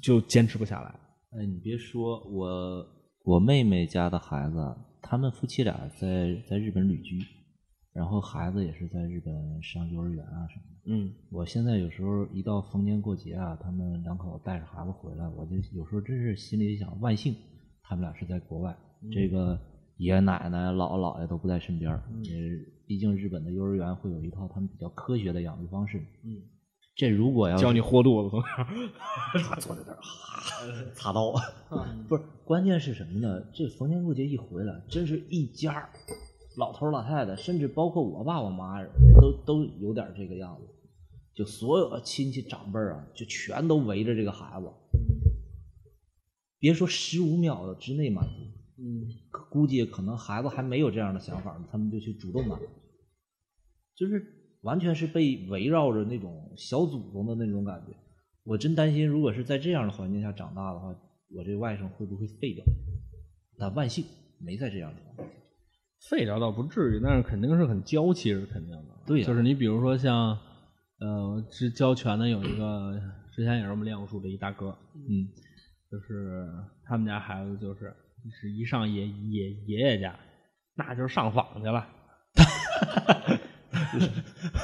就坚持不下来。哎，你别说，我我妹妹家的孩子，他们夫妻俩在在日本旅居，然后孩子也是在日本上幼儿园啊什么的。嗯我现在有时候一到逢年过节啊，他们两口带着孩子回来，我就有时候真是心里想，万幸他们俩是在国外，这个爷爷奶奶、姥姥姥爷都不在身边儿。也毕竟日本的幼儿园会有一套他们比较科学的养育方式。嗯，这如果要是教你豁肚子，从 他坐在那儿，哈，擦刀。不是，关键是什么呢？这逢年过节一回来，真是一家老头老太太，甚至包括我爸我妈，都都有点这个样子。就所有的亲戚长辈儿啊，就全都围着这个孩子。别说十五秒之内满足，嗯估计可能孩子还没有这样的想法呢，他们就去主动的，就是完全是被围绕着那种小祖宗的那种感觉。我真担心，如果是在这样的环境下长大的话，我这外甥会不会废掉？但万幸没在这样的环境下。废掉倒不至于，但是肯定是很娇气是肯定的。对呀就是你比如说像，呃，之教拳的有一个，之前也是我们练武术的一大哥，嗯，就是他们家孩子就是是一上爷爷爷爷家，那就是上访去了，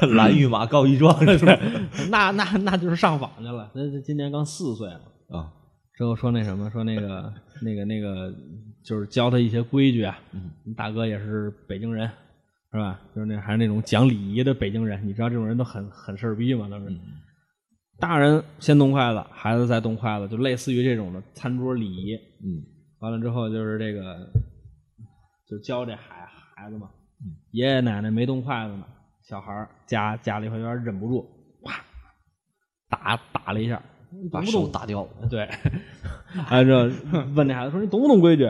蓝玉马告一状是吧？那那那就是上访去了。那那今年刚四岁了，啊，之后说那什么，说那个那个那个，就是教他一些规矩啊。嗯大哥也是北京人，是吧？就是那还是那种讲礼仪的北京人。你知道这种人都很很事儿逼嘛，都是。大人先动筷子，孩子再动筷子，就类似于这种的餐桌礼仪。嗯完了之后就是这个，就教这孩孩子嘛。爷爷奶奶没动筷子呢，小孩儿家家里头有点忍不住，啪打打了一下，把？手打掉。对，完了之后问这孩子说：“你懂不懂规矩？”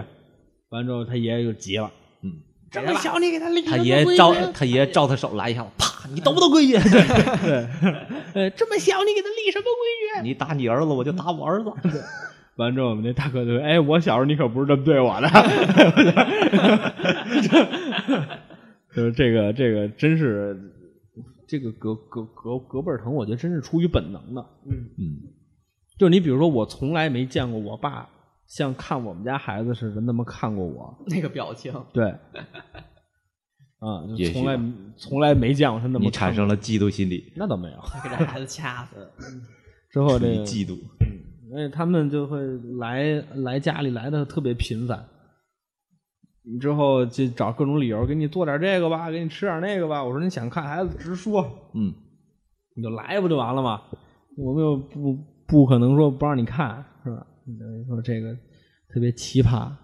完了之后他爷爷就急了，嗯，这么小你给他立他爷爷照他爷爷照他手来一下子，啪！你懂不懂规矩？对，呃，这么小你给他立什么规矩？你打你儿子，我就打我儿子。完了之后，我们那大哥就说：“哎，我小时候你可不是这么对我的。”就是这个，这个真是这个隔隔隔隔辈儿疼，我觉得真是出于本能的。嗯嗯就是你比如说，我从来没见过我爸像看我们家孩子似的那么看过我，那个表情，对，啊，就从来从来没见过他那么你看过产生了嫉妒心理，那倒没有。给这孩子掐死。之后这个嫉妒。而且他们就会来来家里来的特别频繁，之后就找各种理由给你做点这个吧，给你吃点那个吧。我说你想看孩子直说，嗯，你就来不就完了吗？我们又不不可能说不让你看，是吧？你等于说这个特别奇葩。啊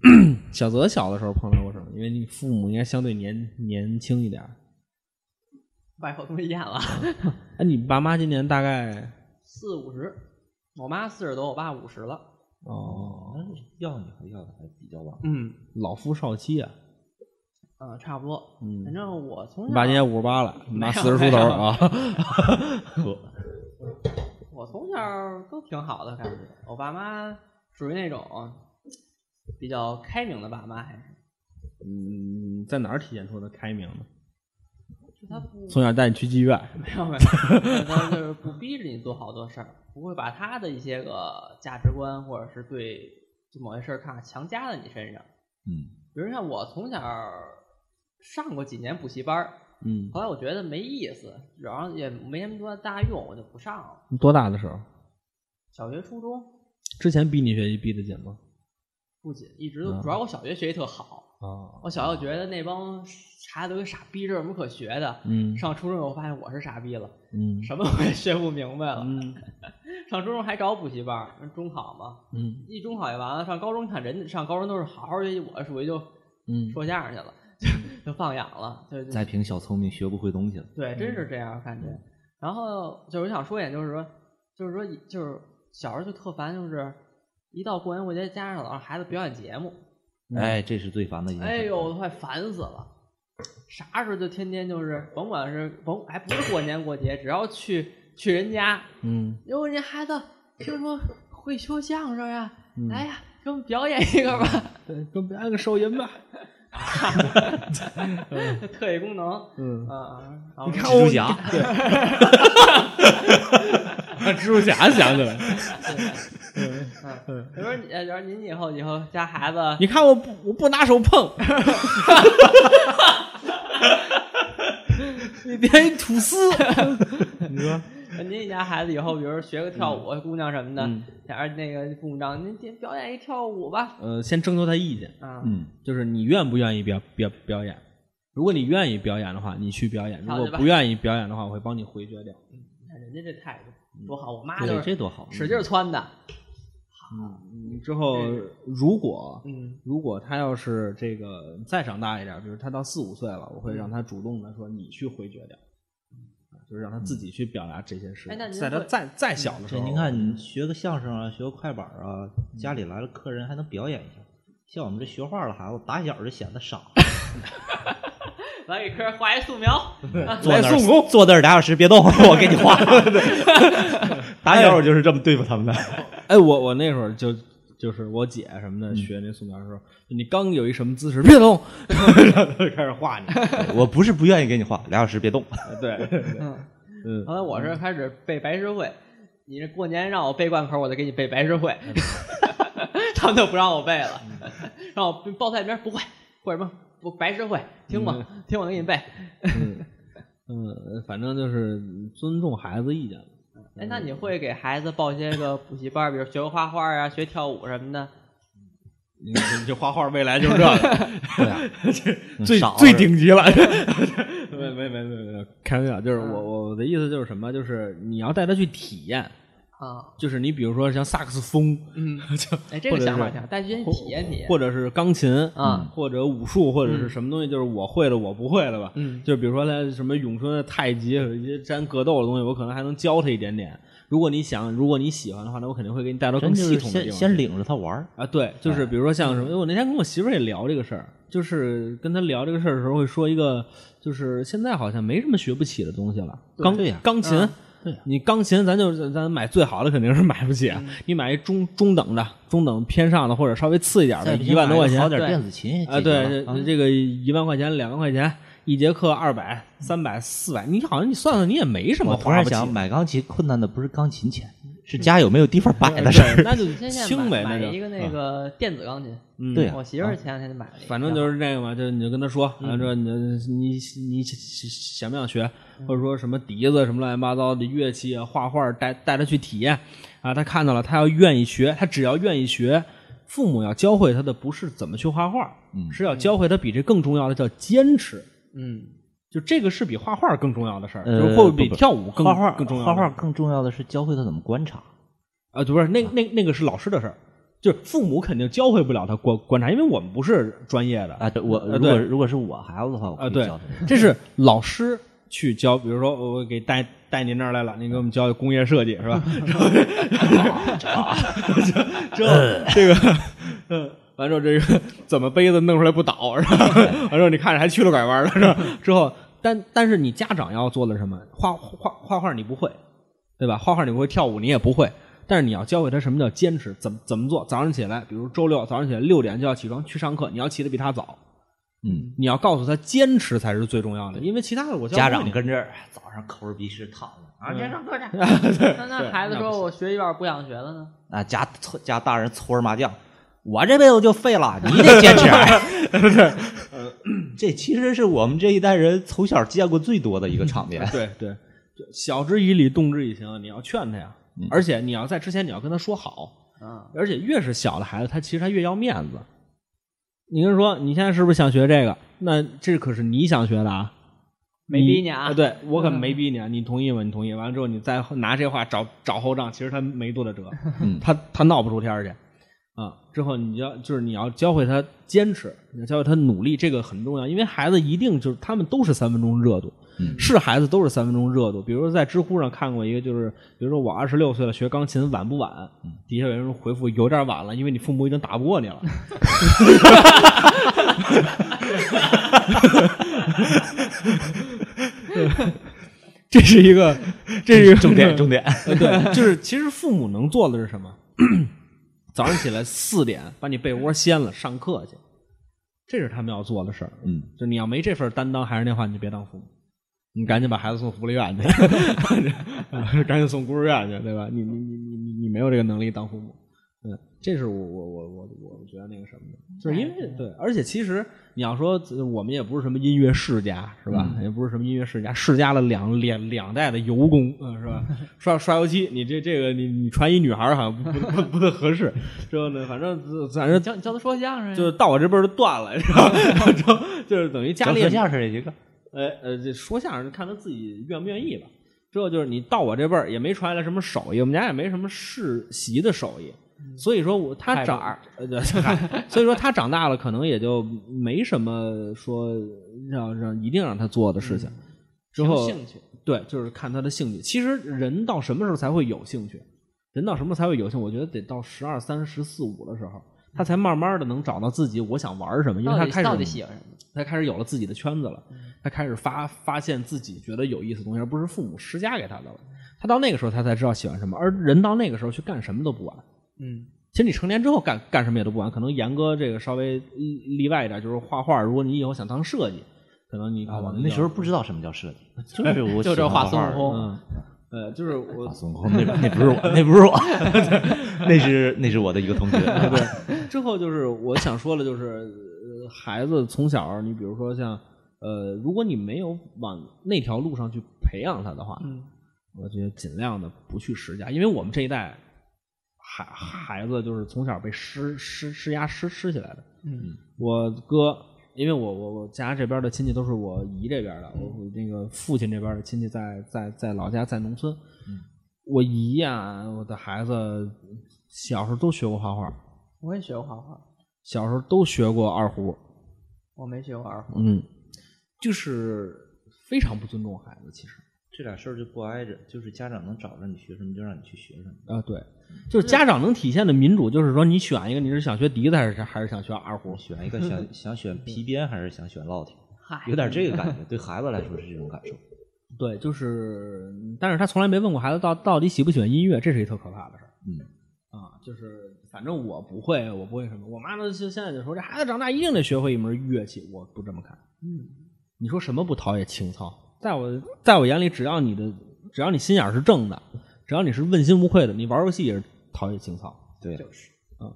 小泽小的时候碰到过什么？因为你父母应该相对年年轻一点儿。外口都没演了，哎，你爸妈今年大概四五十，我妈四十多，我爸五十了。哦，要你还要的还比较晚。嗯老夫少妻啊。嗯，差不多。嗯反正我从小你爸今年五十八了，你妈四十出头没有啊。我从小都挺好的，感觉我爸妈属于那种比较开明的爸妈，还是嗯，在哪儿体现出的开明呢？就他不从小带你去妓院，没有没有，他就是不逼着你做好多事儿，不会把他的一些个价值观或者是对就某些事儿看法强加在你身上。嗯比如像我从小上过几年补习班儿，嗯，后来我觉得没意思，然后也没什么多大用，我就不上了。你多大的时候？小学、初中之前逼你学习逼得紧吗？不紧一直都，嗯主要我小学学习特好，啊，我小学觉得那帮孩子都跟傻逼，这有什么可学的？嗯上初中以后发现我是傻逼了，嗯什么我也学不明白了。嗯上初中还找补习班儿，中考嘛，嗯一中考也完了。上高中你看人上高中都是好好学习，我属于就嗯，说相声去了，就 就放养了，就就再凭小聪明学不会东西了。对，真是这样感觉。然后就是我想说一点，就是说，就是说，就是小时候就特烦，就是一到过年过节，家长老让孩子表演节目，哎，这是最烦的一件事。哎呦，我都快烦死了。啥时候就天天就是，甭管是甭还不是过年过节，只要去去人家，嗯。哟，人家孩子听说会说相声呀，嗯。来呀，给我们表演一个吧，对，给我们表演个手淫吧。特异功能，嗯，啊，蜘蛛侠，蜘蛛侠想起来，嗯，比如说你，比如说您以后以后家孩子，你看我不我不拿手碰，你别一吐司，你说您家孩子以后，比如说学个跳舞，姑娘什么的嗯，假如那个父母长您您表演一跳舞吧，呃，先征求他意见，啊，嗯，就是你愿不愿意表表表演。如果你愿意表演的话，你去表演；如果不愿意表演的话，我会帮你回绝掉。你看人家这态度多好，我妈对，就是这多好。使劲儿撺的，嗯，之后如果嗯如果他要是这个再长大一点，比如他到四五岁了，我会让他主动的说你去回绝掉，啊就是让他自己去表达这些事情。哎那您在他再再小的时候，这您看，你学个相声啊，学个快板啊，家里来了客人还能表演一下，像我们这学画的孩子，打小就显得傻，来给客人画一素描，坐那儿坐那儿俩小时别动，我给你画。打小我就是这么对付他们的。哎，我我那会儿就就是我姐什么的学那素描的时候，你刚有一什么姿势，别动，然后就开始画你。我不是不愿意给你画，俩小时别动。对，嗯，嗯，后来我是开始背白诗会，你这过年让我背贯口，我就给你背白诗会，他们就不让我背了，让我报菜名不会，或者什么不白诗会，听吧，听我给你背。嗯，嗯，反正就是尊重孩子意见。哎，那你会给孩子报些个补习班，比如学个画画啊，学跳舞什么的？你这这画画未来就是这个，最最顶级了。没没没没没，开玩笑，就是我我的意思就是什么，就是你要带他去体验，啊，就是你比如说像萨克斯风，嗯，就哎，这个想法挺好，带去体验体验。或者是钢琴啊或者武术，或者是什么东西，就是我会的我不会的吧。嗯就比如说他什么咏春的太极，一些沾格斗的东西，我可能还能教他一点点。如果你想，如果你喜欢的话，那我肯定会给你带到更系统的地方。先先领着他玩儿。啊，对，就是比如说像什么，我那天跟我媳妇儿也聊这个事儿，就是跟她聊这个事儿的时候会说一个，就是现在好像没什么学不起的东西了。钢对呀钢琴嗯，你钢琴咱就咱买最好的肯定是买不起，你买一中中等的、中等偏上的或者稍微次一点的，一万多块钱好点电子琴也啊，对，了这这个一万块钱、两万块钱一节课，二百、三百、四百，你好像你算算你也没什么我突花不起。然想，买钢琴困难的不是钢琴钱，是家有没有地方摆的事儿。对那就你现在轻买呗，那就买一个那个电子钢琴，嗯我媳妇儿前两天就买了一个，反正就是这个嘛，就你就跟她说，然后说你你你想不想学，或者说什么笛子什么乱七八糟的乐器啊，画画带带她去体验。啊，她看到了，她要愿意学，她只要愿意学，父母要教会他的不是怎么去画画，嗯是要教会他比这更重要的叫坚持，嗯，就这个是比画画更重要的事儿，呃就是会比跳舞更画画更重要画画更重要的是教会他怎么观察。啊，不是那那那个是老师的事儿，就是父母肯定教会不了他观观察，因为我们不是专业的啊，对我如果如果是我孩子的话，我可啊，对以教他。，这是老师去教，比如说我给带带您这儿来了，您给我们教工业设计是吧？然后之后这个嗯。完之后，这个 怎么杯子弄出来不倒是吧？完之后你看着还曲了拐弯了是吧？之后，但但是你家长要做的什么？画画画画你不会，对吧？画画你不会，跳舞你也不会，但是你要教会他什么叫坚持，怎么怎么做。早上起来，比如周六早上起来六点就要起床去上课，你要起得比他早。嗯，你要告诉他坚持才是最重要的，因为其他的我教家长跟这儿早上抠着鼻屎躺着啊，先上课去。那那孩子说我学一半不想学了呢？啊，家搓家大人搓着麻将，我这辈子就废了，你得坚持。这其实是我们这一代人从小见过最多的一个场面。对对，晓之以理，动之以情，你要劝他呀，嗯而且你要在之前你要跟他说好，啊，而且越是小的孩子，他其实他越要面子。你跟他说你现在是不是想学这个？那这可是你想学的啊，没逼你啊呃对我可没逼你啊，你同意吗？你同意。完了之后，你再拿这话找找后账，其实他没多大辙，嗯他他闹不出天儿去啊。之后你要就是你要教会他坚持，你要教会他努力，这个很重要，因为孩子一定就是他们都是三分钟热度，嗯是孩子都是三分钟热度。比如说在知乎上看过一个，就是比如说我二十六岁了，学钢琴晚不晚？底下有人回复有点晚了，因为你父母已经打不过你了。这是一个，这是一个重点重点。呃，对，就是其实父母能做的是什么？早上起来四点把你被窝掀了，上课去，这是他们要做的事儿。嗯，就你要没这份担当，还是那话，你就别当父母，你赶紧把孩子送福利院去，赶紧送孤儿院去，对吧？你你你你你你没有这个能力当父母，嗯，这是我我我我我觉得那个什么的，就是因为对，而且其实你要说呃我们也不是什么音乐世家，是吧？也不是什么音乐世家，世家了两两两代的油工，嗯，是吧？刷刷油漆，你这这个你你传一女孩儿好像不不不不太合适，之后呢，反正反正教教他说相声，就是到我这辈儿就断了，是吧？之后就是等于家里相声这个，呃呃，这说相声看他自己愿不愿意吧。之后就是你到我这辈儿也没传下来什么手艺，我们家也没什么世袭的手艺，所以说我他长所以说他长大了可能也就没什么说让让一定让他做的事情。之后兴趣，对，就是看他的兴趣。其实人到什么时候才会有兴趣？人到什么时候才会有兴趣？我觉得得到十二三、十四五的时候，他才慢慢的能找到自己我想玩什么，因为他开始到底喜欢什么？他开始有了自己的圈子了，他开始发发现自己觉得有意思的东西，而不是父母施加给他的了。他到那个时候，他才知道喜欢什么。而人到那个时候去干什么都不晚。嗯，其实你成年之后干干什么也都不晚。可能严哥这个稍微例例外一点，就是画画。如果你以后想当设计，可能你啊，我那时候不知道什么叫设计，就是我就喜欢这画。孙悟空。嗯，呃，就是我画孙悟空，那那不是我，那不是我，那是那是我的一个同学。对，之后就是我想说的，就是呃，孩子从小，你比如说像呃，如果你没有往那条路上去培养他的话，嗯。我觉得尽量的不去施加，因为我们这一代孩孩子就是从小被施施施压施施起来的。嗯我哥，因为我我我家这边的亲戚都是我姨这边的，我我那个父亲这边的亲戚在在在老家在农村。嗯我姨呀、我的孩子小时候都学过画画，我也学过画画，小时候都学过二胡，我没学过二胡。嗯，就是非常不尊重孩子。其实这俩事儿就不挨着，就是家长能找着你学什么就让你去学什么。啊，对，就是家长能体现的民主，就是说你选一个，你是想学笛子还是还是想学二胡？选一个想想选皮鞭还是想选烙铁，嗨，有点这个感觉，对孩子来说是这种感受。对，就是，但是他从来没问过孩子到到底喜不喜欢音乐，这是一特可怕的事儿。嗯，啊，就是反正我不会，我不会什么。我妈呢，就现在就说这孩子长大一定得学会一门乐器，我不这么看。嗯，你说什么不陶冶情操？在我在我眼里，只要你的只要你心眼儿是正的，只要你是问心无愧的，你玩游戏也是陶冶情操。对，就是啊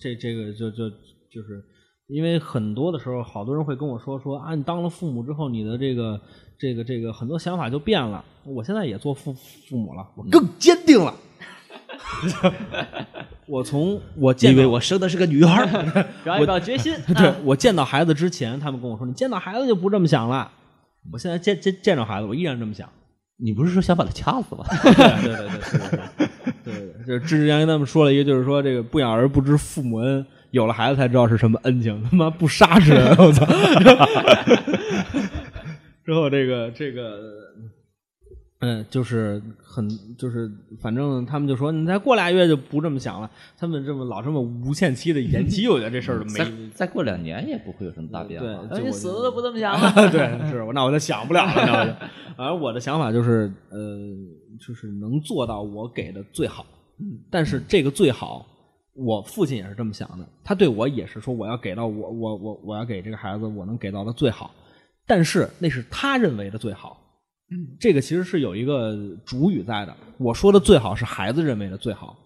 这这个就就就是因为很多的时候，好多人会跟我说说啊，你当了父母之后，你的这个这个这个很多想法就变了。我现在也做父父母了，我更坚定了。我从我见到因为我生的是个女孩儿。表一表决心。对啊我见到孩子之前，他们跟我说，你见到孩子就不这么想了。我现在见见见着孩子，我依然这么想。你不是说想把他掐死吗？对对对对，是是是，对对对，就是之前跟他们说了一个，就是说这个不养儿不知父母恩，有了孩子才知道是什么恩情，他妈不杀之恩，我操！之后这个这个，嗯，就是很就是，反正他们就说你再过俩月就不这么想了，他们这么老这么无限期的延期，我觉得这事儿再没。再过两年也不会有什么大变对化。，而且就我死了都不这么想了。对，是我那我就想不了了，那我就。而我的想法就是，呃，就是能做到我给的最好。但是这个最好，我父亲也是这么想的，他对我也是说我要给到我我我我要给这个孩子我能给到的最好，但是那是他认为的最好。嗯，这个其实是有一个主语在的。我说的最好是孩子认为的最好。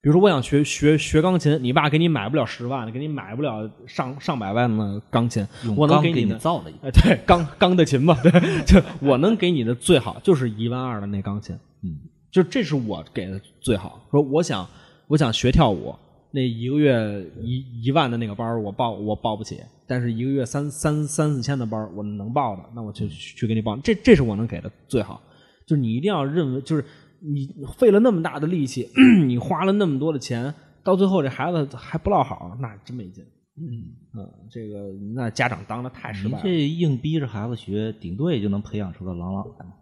比如说，我想学学学钢琴，你爸给你买不了十万的，给你买不了上上百万的钢琴，用我能给你给你的造了一个。哎，对，钢钢的琴吧，对，就我能给你的最好就是一万二的那钢琴，嗯，就这是我给的最好。说我想我想学跳舞，那一个月一一万的那个班儿我报我报不起，但是一个月三三三四千的班儿我能报的，那我就去给你报。这这是我能给的最好，就是你一定要认为，就是你费了那么大的力气，你花了那么多的钱，到最后这孩子还不落好，那真没劲。嗯，嗯，这个那家长当的太失败了。你这硬逼着孩子学，顶多也就能培养出个朗朗来嘛。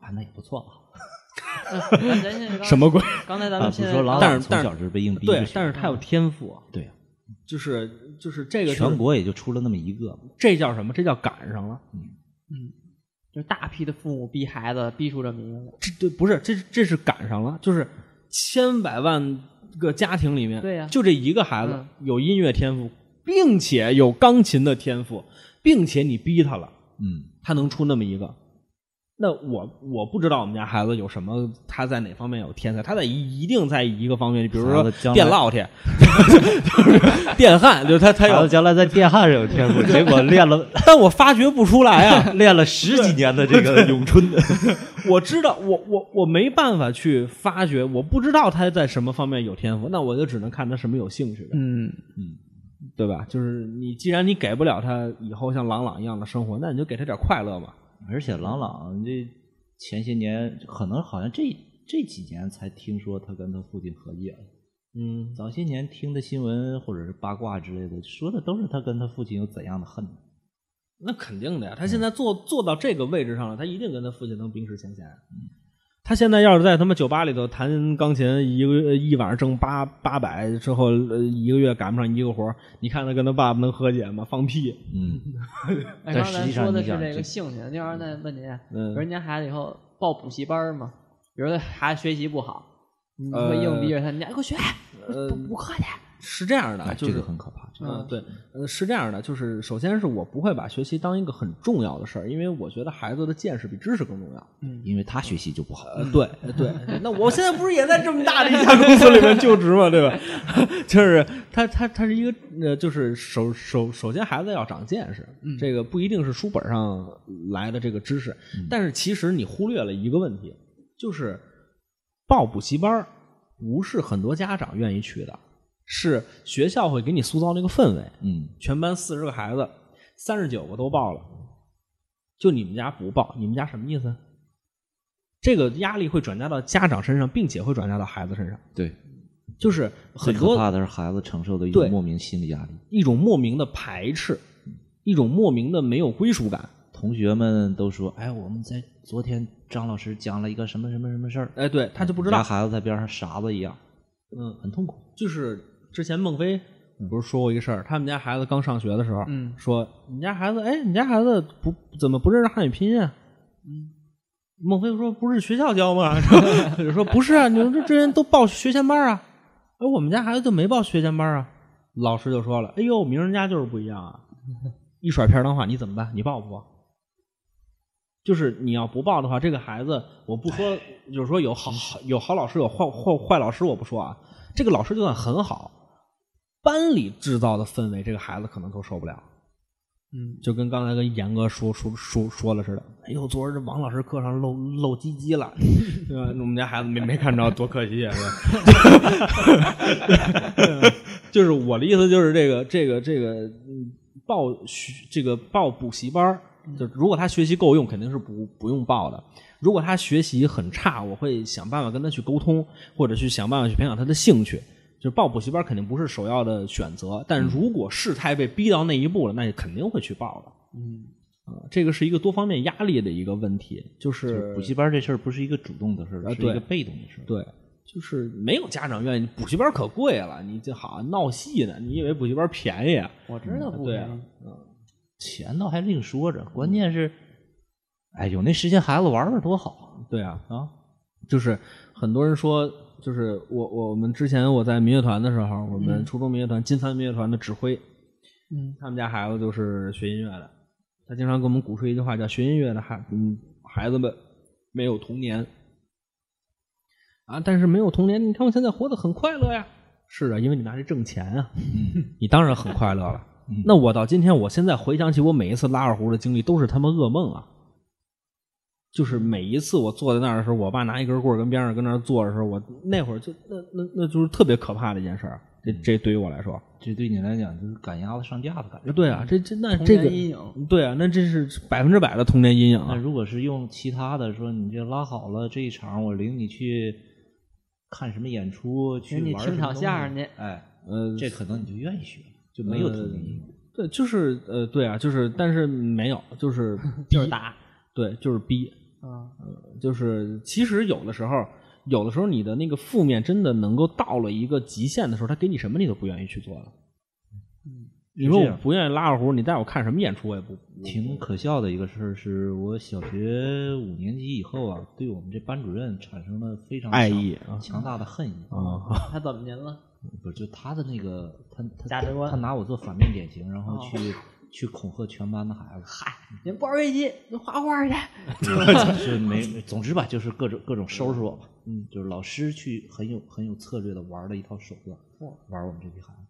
啊，那也不错吧？咱咱现在什么鬼？刚才咱们现在是说朗朗但是但是从小就是被硬逼对，但是他有天赋，对，就是就是这个全国也就出了那么一个。这叫什么？这叫赶上了。嗯，就是大批的父母逼孩子逼出这么一个，这对不是这这是赶上了，就是千百万个家庭里面，对呀就这一个孩子嗯有音乐天赋，并且有钢琴的天赋，并且你逼他了，嗯，他能出那么一个。那我我不知道我们家孩子有什么，他在哪方面有天才，他在一一定在一个方面，比如说电烙铁，就 是电焊，就他他有将来在电焊上有天赋，结果练了 但我发掘不出来啊！练了十几年的这个咏春，我知道，我我我没办法去发掘，我不知道他在什么方面有天赋，那我就只能看他什么有兴趣的，嗯，对吧？就是你既然你给不了他以后像朗朗一样的生活，那你就给他点快乐嘛。而且朗朗这前些年可能好像这这几年才听说他跟他父亲和解了。嗯，早些年听的新闻或者是八卦之类的，说的都是他跟他父亲有怎样的恨。那肯定的呀，他现在做做到这个位置上了，他一定跟他父亲能冰释前嫌。他现在要是在他妈酒吧里头弹钢琴，一个月一晚上挣八八百，之后呃一个月赶不上一个活儿你看他跟他爸爸能和解吗？放屁！嗯，哎，但刚才实际上说的是这个兴趣，那要是再问您，嗯人家孩子以后报补习班儿吗？比如说孩子学习不好，你硬逼着他，你家给我学，补课去。是这样的，哎，就是这个很可怕。这个嗯，对，呃，是这样的，就是首先是我不会把学习当一个很重要的事儿，因为我觉得孩子的见识比知识更重要。嗯因为他学习就不好。呃，对呃对，那我现在不是也在这么大的一家公司里面就职吗？对吧？就是他他他是一个呃，就是首首首先孩子要长见识，这个不一定是书本上来的这个知识，但是其实你忽略了一个问题，就是报补习班儿不是很多家长愿意去的，是学校会给你塑造那个氛围，嗯，全班四十个孩子，三十九个都报了，就你们家不报，你们家什么意思？这个压力会转嫁到家长身上，并且会转嫁到孩子身上，对，就是很多可怕的是孩子承受的一种莫名心理压力。一种莫名的排斥，一种莫名的没有归属感。同学们都说：“哎，我们在昨天张老师讲了一个什么什么什么事儿。”哎，对他就不知道，家孩子在边上傻子一样，嗯，很痛苦。就是之前孟非不是说过一个事儿，他们家孩子刚上学的时候，嗯说你家孩子，哎，你家孩子不怎么不认识汉语拼音啊？嗯，孟非说不是学校教吗？说说不是啊，你们这这人都报学前班啊，而我们家孩子就没报学前班啊。老师就说了，哎呦，名人家就是不一样啊，一甩片儿的话，你怎么办？你报不报？就是你要不报的话，这个孩子，我不说，就是说有好有好老师，有坏坏坏老师，我不说啊。这个老师就算很好，班里制造的氛围，这个孩子可能都受不了。嗯，就跟刚才跟严哥说说说说了似的。哎呦，昨儿这王老师课上漏漏鸡鸡了，对吧？我们家孩子没没看着，多可惜啊！是吧 就是我的意思，就是这个这个这个嗯报学这个报补习班儿就如果他学习够用，肯定是不不用报的。如果他学习很差，我会想办法跟他去沟通，或者去想办法去培养他的兴趣。就报补习班肯定不是首要的选择，但如果事态被逼到那一步了，那肯定会去报的。嗯，啊，这个是一个多方面压力的一个问题，就是补习班这事儿不是一个主动的事儿，是一个被动的事儿。对，就是没有家长愿意补习班可贵了，你这好闹戏呢，你以为补习班便宜啊？我知道不对啊便宜，钱倒还另说着，关键是，哎，有那时间孩子玩玩多好对啊，啊！就是很多人说，就是我我们之前我在民乐团的时候，我们初中民乐团金三民乐团的指挥，嗯，他们家孩子就是学音乐的，他经常跟我们鼓吹一句话，叫“学音乐的孩嗯孩子们没有童年”，啊，但是没有童年，你看我现在活得很快乐呀。是啊，因为你拿这挣钱啊，你当然很快乐了。那我到今天，我现在回想起我每一次拉二胡的经历，都是他妈噩梦啊！就是每一次我坐在那儿的时候，我爸拿一根棍儿跟边上跟那儿坐的时候，我那会儿就那那那就是特别可怕的一件事儿。这这对于我来说，这对你来讲就是赶鸭子上架的感觉。对啊，这这那童这个年阴影。对啊，那这是百分之百的童年阴影啊！那如果是用其他的说，你这拉好了这一场，我领你去看什么演出，去玩你听场相声去哎，呃，这可能你就愿意学，就没有童年阴影。对，就是呃，对啊，就是，但是没有，就是就是打，对，就是逼，啊，就是其实有的时候，有的时候你的那个负面真的能够到了一个极限的时候，他给你什么你都不愿意去做了。嗯，你说我不愿意拉二胡，你带我看什么演出我也不挺可笑的一个事儿，是我小学五年级以后啊，对我们这班主任产生了非常爱意啊强大的恨意。啊，他怎么您了？不是，就他的那个他他价值观他拿我做反面典型，然后哦去、恐吓全班的孩子。嗨，你不玩飞机，你画画去。是没，总之吧，就是各种各种收拾我吧。嗯，就是老师去很有很有策略的玩了一套手段，玩我们这批孩子。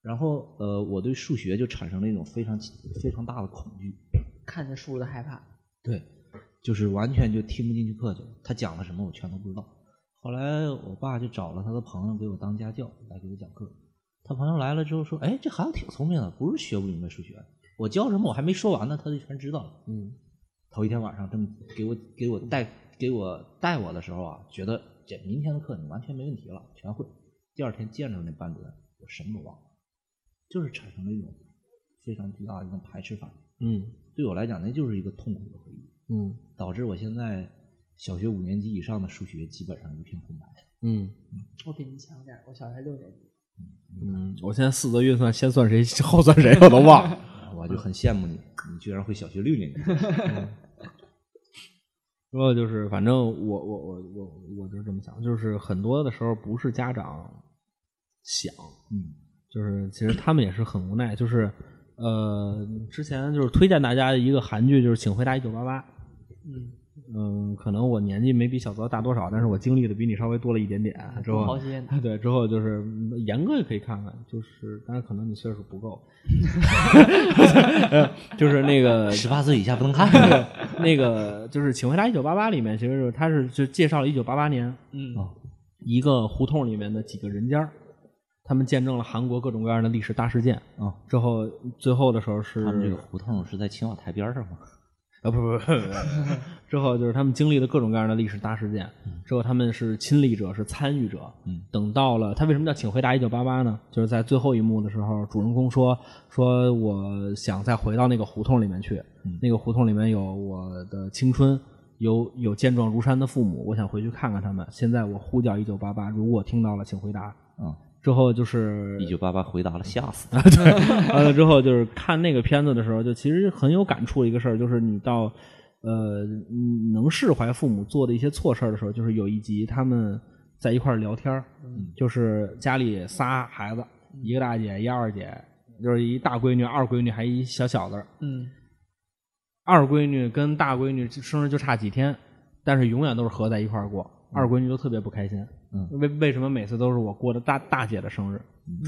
然后呃，我对数学就产生了一种非常非常大的恐惧。看着数就害怕。对，就是完全就听不进去课去了。他讲了什么，我全都不知道。后来我爸就找了他的朋友给我当家教，来给我讲课。他朋友来了之后说：“哎，这孩子挺聪明的，不是学不明白数学。我教什么我还没说完呢，他就全知道了。”嗯，头一天晚上这么给我给我带给我带我的时候啊，觉得这明天的课你完全没问题了，全会。第二天见着那班主任，我什么都忘了，就是产生了一种非常巨大的一种排斥反应。嗯对我来讲，那就是一个痛苦的回忆。嗯导致我现在小学五年级以上的数学基本上一片空白。嗯我比你强点儿，我小学六年级。嗯，我现在四则运算先算谁后算谁我都忘了。我就很羡慕你，你居然会小学六年级。然后就是，反正我我我我我就这么想，就是很多的时候不是家长想，嗯就是其实他们也是很无奈。就是呃，之前就是推荐大家一个韩剧，就是《请回答一九八八》。嗯，嗯，可能我年纪没比小泽大多少，但是我经历的比你稍微多了一点点。之后好些呢。对，之后就是嗯严哥也可以看看，就是但是可能你岁数不够，就是那个 十八岁以下不能看。那个就是《请回答一九八八》里面，其实就是他是就介绍了一九八八年嗯哦一个胡同里面的几个人家他们见证了韩国各种各样的历史大事件。啊，之后最后的时候是他们这个胡同是在青瓦台边上吗？啊，不不不不，之后就是他们经历了各种各样的历史大事件，之后他们是亲历者，是参与者。嗯，等到了他为什么叫请回答一九八八呢？就是在最后一幕的时候，主人公说说我想再回到那个胡同里面去，嗯那个胡同里面有我的青春，有有健壮如山的父母，我想回去看看他们。现在我呼叫一九八八，如果听到了，请回答。嗯，之后就是一九八八回答了，吓死！完了之后，就是看那个片子的时候，就其实很有感触的一个事儿，就是你到呃你能释怀父母做的一些错事儿的时候，就是有一集他们在一块儿聊天儿就是家里仨孩子，一个大姐，一二姐，就是一大闺女、二闺女，还一小小子。嗯二闺女跟大闺女生日就差几天，但是永远都是合在一块儿过。二闺女都特别不开心，嗯为为什么每次都是我过的大大姐的生日？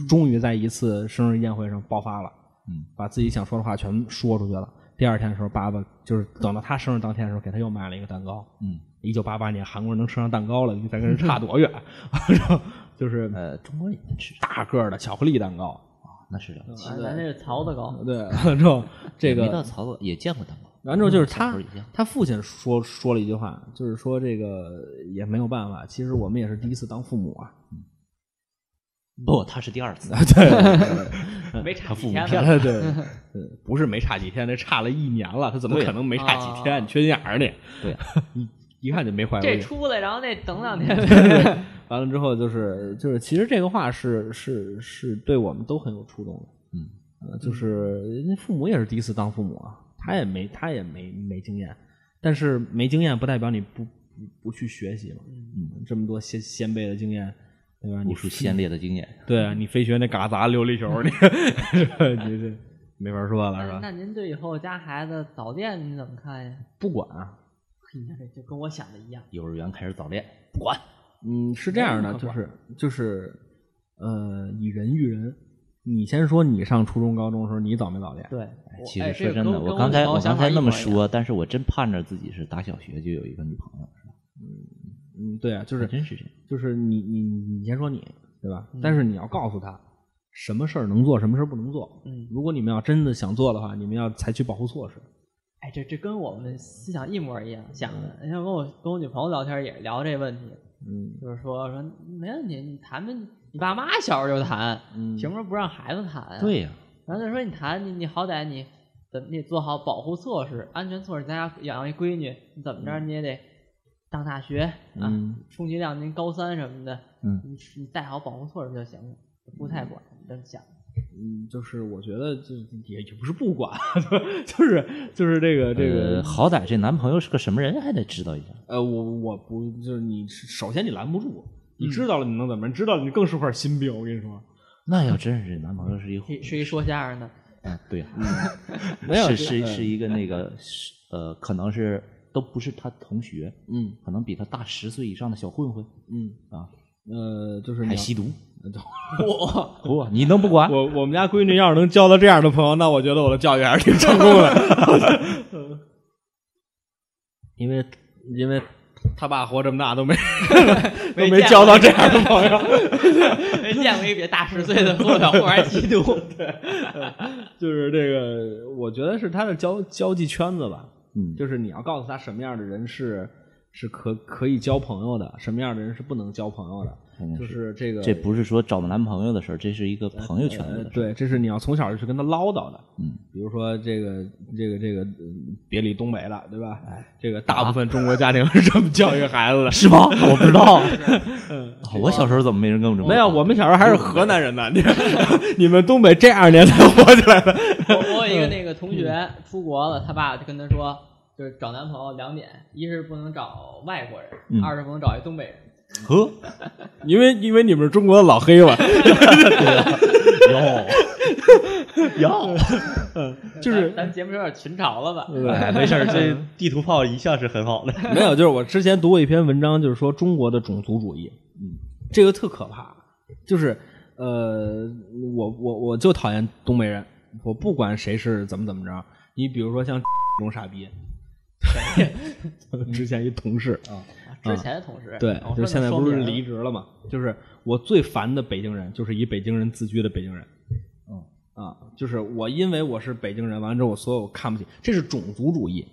终于在一次生日宴会上爆发了，嗯把自己想说的话全说出去了。第二天的时候，爸爸就是等到他生日当天的时候，给他又买了一个蛋糕。嗯，一九八八年，韩国人能吃上蛋糕了，你咱跟人差多远？然后就是呃，中国人也能吃大个的巧克力蛋糕。啊，那是了解。啊咱这是槽子糕。对，完了之后这个没到槽子也见过蛋糕。完之后就是他他父亲说说了一句话，就是说这个也没有办法，其实我们也是第一次当父母啊。不，他是第二次。对 没差几天了。对，不是没差几天，那差了一年了，他怎么可能没差几天？缺心眼儿你，对，一一看就没怀过这。出来，然后那等两天。完了之后就是就是，其实这个话是是是对我们都很有触动的。嗯呃，就是人家父母也是第一次当父母啊，他也没他也没没经验，但是没经验不代表你不不不去学习嘛。嗯，这么多先先辈的经验，对吧？你无数先烈的经验。对啊，你非学那嘎杂琉璃球，你 你这没法说了是吧？那您对以后家孩子早恋你怎么看呀？不管啊，就跟我想的一样。幼儿园开始早恋，不管。嗯，是这样的，就是就是呃，以人育人。你先说你上初中、高中的时候，你早没早恋？对，哎其哎实说真的，我刚才我刚才那么说，但是我真盼着自己是打小学就有一个女朋友，是吧？嗯，对啊，就是真是这样。就是你你你先说你，对吧？但是你要告诉他什么事儿能做，什么事儿不能做。嗯如果你们要真的想做的话，你们要采取保护措施。哎，这这跟我们思想一模一样想的。你像跟我跟我女朋友聊天也聊这问题，嗯就是说说没问题，你谈谈你爸妈小时候就谈，嗯凭什么不让孩子谈啊？对呀，然后就说你谈你你好歹你怎么你得做好保护措施、安全措施。咱家养一闺女，你怎么着你也得上大学啊，嗯充其量您高三什么的，嗯你你带好保护措施就行了，不太管这么想。嗯，就是我觉得就也也不是不管，就是就是这个这个呃，好歹这男朋友是个什么人，还得知道一下。呃，我我不就是你首先你拦不住，你嗯知道了你能怎么？你知道了你更是块心病，我跟你说。那要真是这男朋友是一是是一说相声的，嗯，对呀，没有 是是是一个那个呃，可能是都不是他同学，嗯可能比他大十岁以上的小混混嗯啊，呃，就是你还吸毒。我 不，你能不管？我我们家闺女要是能交到这样的朋友，那我觉得我的教育还是挺成功的。因为因为他爸活这么大都没都 没交到这样的朋友，没见过 一比大十岁的和小伙还吸毒。对，就是这个，我觉得是他的交交际圈子吧。嗯，就是你要告诉他什么样的人是是可可以交朋友的，什么样的人是不能交朋友的，就是这个这不是说找男朋友的事儿，这是一个朋友圈子的事儿。呃对，这是你要从小就去跟他唠叨的。嗯，比如说这个这个这个嗯别理东北了，对吧？这个大部分中国家庭是这么教育孩子的，是吗？我不知道。哦我小时候怎么没人跟我这么没有，我们小时候还是河南人呢。你你们东北这二年才火起来的。我我有一个那个同学出国了，他爸就跟他说，就是找男朋友两点，一是不能找外国人，嗯二是不能找一东北人。呵，因为因为你们是中国的老黑嘛，哟 哟，就是咱咱节目有点群嘲了吧？哎，没事儿，这地图炮一向是很好的。没有，就是我之前读过一篇文章，就是说中国的种族主义，嗯，这个特可怕，就是呃，我我我就讨厌东北人，我不管谁是怎么怎么着，你比如说像 这种傻逼，之前一同事。啊，之前的同事，对就现在不是离职了嘛，就是我最烦的北京人，就是以北京人自居的北京人。嗯。啊，就是我因为我是北京人，完了之后我所有看不起，这是种族主义，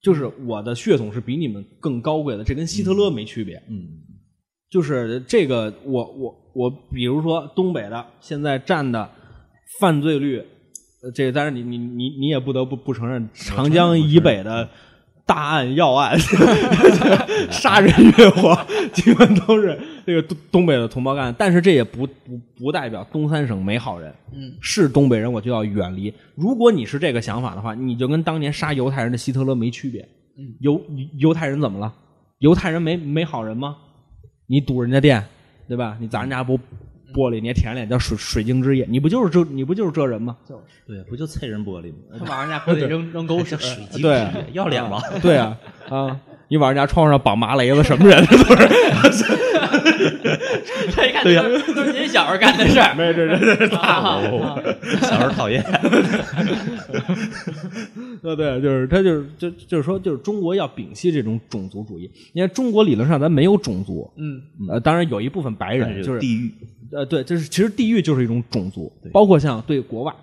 就是我的血统是比你们更高贵的，这跟希特勒没区别。嗯，就是这个，我我我，比如说东北的现在占的犯罪率，呃，这个当然你你你你也不得不不承认，长江以北的大案要案、杀人越货，基本都是这个东东北的同胞干的。但是这也不不不代表东三省没好人，嗯，是东北人我就要远离。如果你是这个想法的话，你就跟当年杀犹太人的希特勒没区别。嗯犹犹太人怎么了？犹太人没没好人吗？你堵人家店，对吧？你砸人家玻玻璃，你还舔着脸叫水水晶之夜，你不就是这你不就是这人吗？就是对，不就啐人玻璃吗？他 往人家玻璃扔扔狗屎，水晶对要脸吗？对啊啊！你往人家窗户上绑麻雷子，什么人？这一看对呀，都是您小时候干的事儿。没这这这啊小时候讨厌。对对，就是他就是就就是说，就是中国要摒弃这种种族主义。因为中国理论上咱没有种族，嗯，呃，当然有一部分白人就是地狱，呃，对，就是其实地域就是一种种族，包括像对国外，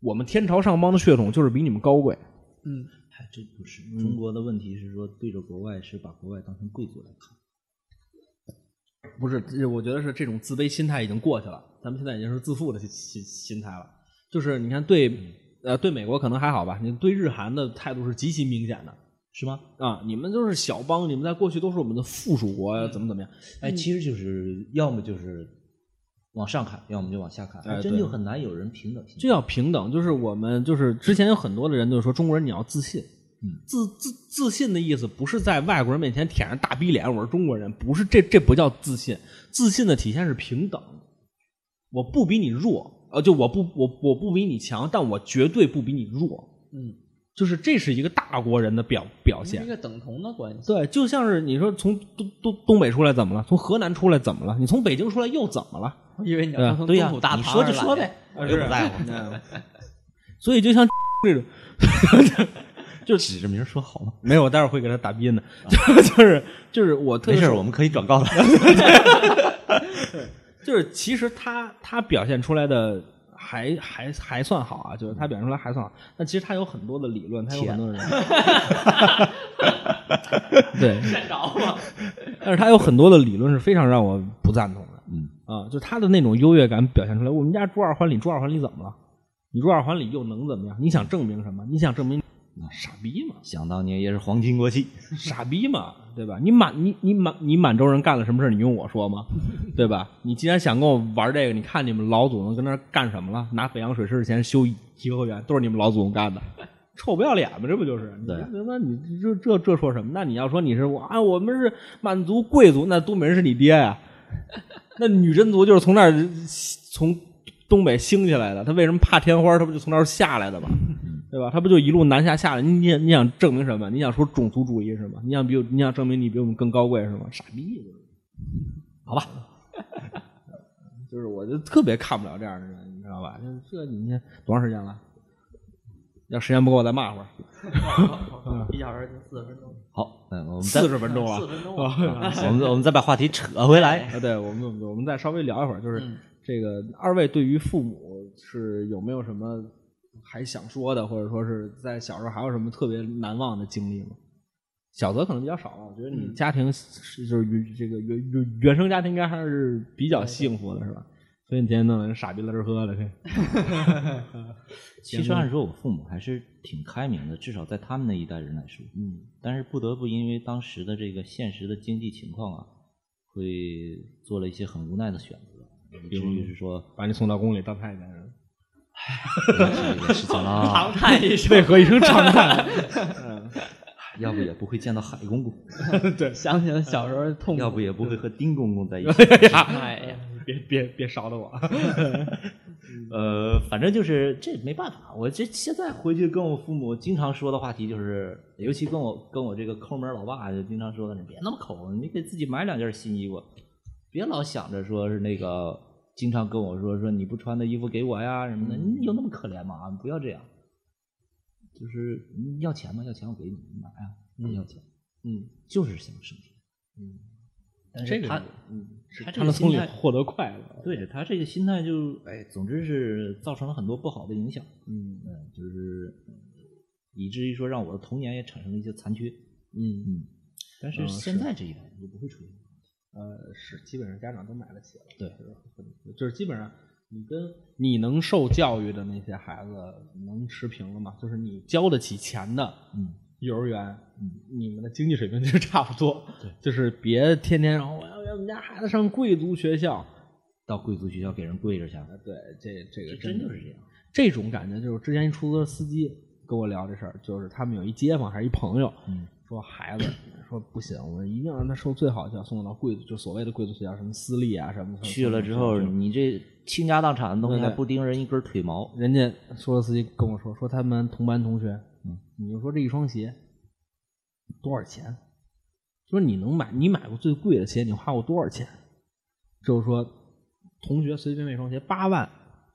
我们天朝上邦的血统就是比你们高贵。嗯，还真不是。中国的问题是说，对着国外是把国外当成贵族来看。不是，我觉得是这种自卑心态已经过去了，咱们现在已经是自负的心心心态了。就是你看对，呃，对美国可能还好吧，你对日韩的态度是极其明显的是吗？啊，你们都是小邦，你们在过去都是我们的附属国呀，怎么怎么样？哎，其实就是要么就是往上看，要么就往下看，哎真就很难有人平等心。就要平等，就是我们就是之前有很多的人就是说中国人你要自信，嗯自自自信的意思不是在外国人面前舔着大逼脸，我是中国人，不是这这不叫自信，自信的体现是平等，我不比你弱，呃，就我不我我不比你强，但我绝对不比你弱，嗯，就是这是一个大国人的表表现一。个等同的关系。对，就像是你说从东东东北出来怎么了？从河南出来怎么了？你从北京出来又怎么了？我以为你要从东土大你说唐而来就说呗，我又不在乎。所以就像这种，就指着名说好吗？没有，我待会儿会给他打逼呢。就是就是我特没事我们可以转告他。就是其实他他表现出来的还还还算好啊，就是他表现出来还算好，但其实他有很多的理论，他有很多的人，对，见着吗？但是他有很多的理论是非常让我不赞同的。嗯啊，就他的那种优越感表现出来。我们家住二环里，住二环里怎么了？你住二环里又能怎么样？你想证明什么？你想证明傻逼嘛？想当年也是皇亲国戚，傻逼嘛，对吧？你满你你满你满洲人干了什么事儿你用我说吗？对吧？你既然想跟我玩这个，你看你们老祖宗跟那儿干什么了？拿北洋水师的钱修颐和园，都是你们老祖宗干的，臭不要脸嘛？这不就是？对你他妈你这这这说什么？那你要说你是我啊，我们是满族贵族，那东北人是你爹呀、那女真族就是从那儿从东北兴起来的，他为什么怕天花？他不就从那儿下来的吗？对吧？他不就一路南下下来？你你你想证明什么？你想说种族主义是吗？你想比你想证明你比我们更高贵是吗？傻逼！好吧，就是我就特别看不了这样的人，你知道吧？就这你看多长时间了？要时间不够，我再骂会儿。一小时就四十分钟，好，嗯，我们四十分钟了四，分钟 啊啊。我们我们再把话题扯回来。啊，对，我们我们再稍微聊一会儿，就是嗯这个二位对于父母是有没有什么还想说的，或者说是在小时候还有什么特别难忘的经历吗？小泽可能比较少吧。我觉得你家庭是就是原这个原原原生家庭应该还是比较幸福的，是吧？所以你天天弄得跟傻逼乐儿喝的，嘿 其实按说我父母还是挺开明的，至少在他们那一代人来说。嗯，但是不得不因为当时的这个现实的经济情况啊，会做了一些很无奈的选择，比如就是说把你送到宫里当太监 长叹一声，为何一声长叹？要不也不会见到海公公，想起了小时候的痛苦。要不也不会和丁公公在一起。哎呀，别别别烧了我！呃，反正就是这没办法，我这现在回去跟我父母经常说的话题就是，尤其跟我跟我这个抠门老爸就经常说的，你别那么抠，你给自己买两件新衣服，别老想着说是那个，经常跟我说说你不穿的衣服给我呀什么的，你有那么可怜吗？不要这样，就是你要钱吗？要钱我给你，你买啊，不要钱，嗯，就是想省钱，嗯，但这个是他嗯，他这他们从里获得快乐。对他这个心态就哎，总之是造成了很多不好的影响。嗯嗯，就是嗯以至于说让我的童年也产生了一些残缺。嗯嗯，但是嗯现在这一代人就不会出现。呃，是基本上家长都买得起了。对就是很就是基本上你跟你能受教育的那些孩子能持平了吗？就是你交得起钱的，嗯，幼儿园，嗯，你们的经济水平就 差不多。对，就是别天天说我要让我们家孩子上贵族学校。到贵族学校给人跪着去，啊，对，这这个真就是这样。这种感觉，就是之前一出租车司机跟我聊这事儿，就是他们有一街坊还是一朋友，嗯，说孩子说不行，我一定要让他受最好的教育，送到贵族，就所谓的贵族学校，什么私立啊什么。去了之后，你这倾家荡产的东西还不盯人一根腿毛。人家说司机跟我说，说他们同班同学，嗯，你就说这一双鞋多少钱？说你能买，你买过最贵的鞋，你花过多少钱？就是说，同学随便买一双鞋八万，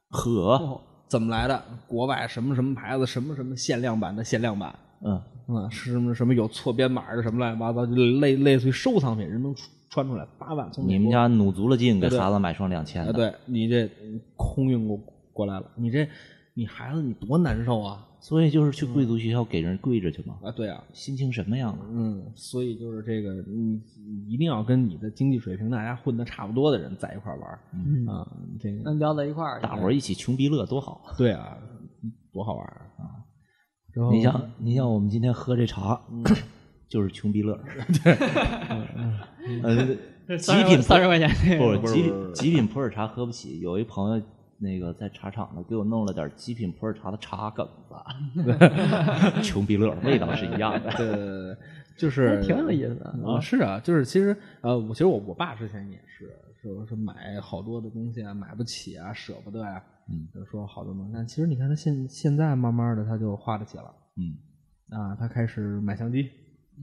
呵，怎么来的？国外什么什么牌子，什么什么限量版的限量版，嗯，嗯，是什么什么有错编码的，什么乱七八糟，就类类似于收藏品，人能穿穿出来八万，从美国你们家努足了劲给孩子买双两千啊，的，对你这嗯空运过过来了，你这你孩子你多难受啊所以就是去贵族学校给人跪着去嘛，啊！对啊，心情什么样啊？嗯，所以就是这个，你你一定要跟你的经济水平大家混的差不多的人在一块玩儿、嗯啊，这个能聊在一块儿，大伙儿一起穷逼乐多好。对啊，多好玩儿啊！然后你像你像我们今天喝这茶，就是穷逼乐。对，呃，极品三十块钱那个不极品极品普洱茶喝不起。有一朋友那个在茶厂呢，给我弄了点极品普洱茶的茶梗子，穷逼乐味道是一样的。对对对对，就是挺有意思的啊，是啊，就是其实呃，我其实我我爸之前也是，说是买好多的东西啊，买不起啊，舍不得呀、嗯。就说好多东西。但其实你看他现现在慢慢的他就花得起了。嗯，啊，他开始买相机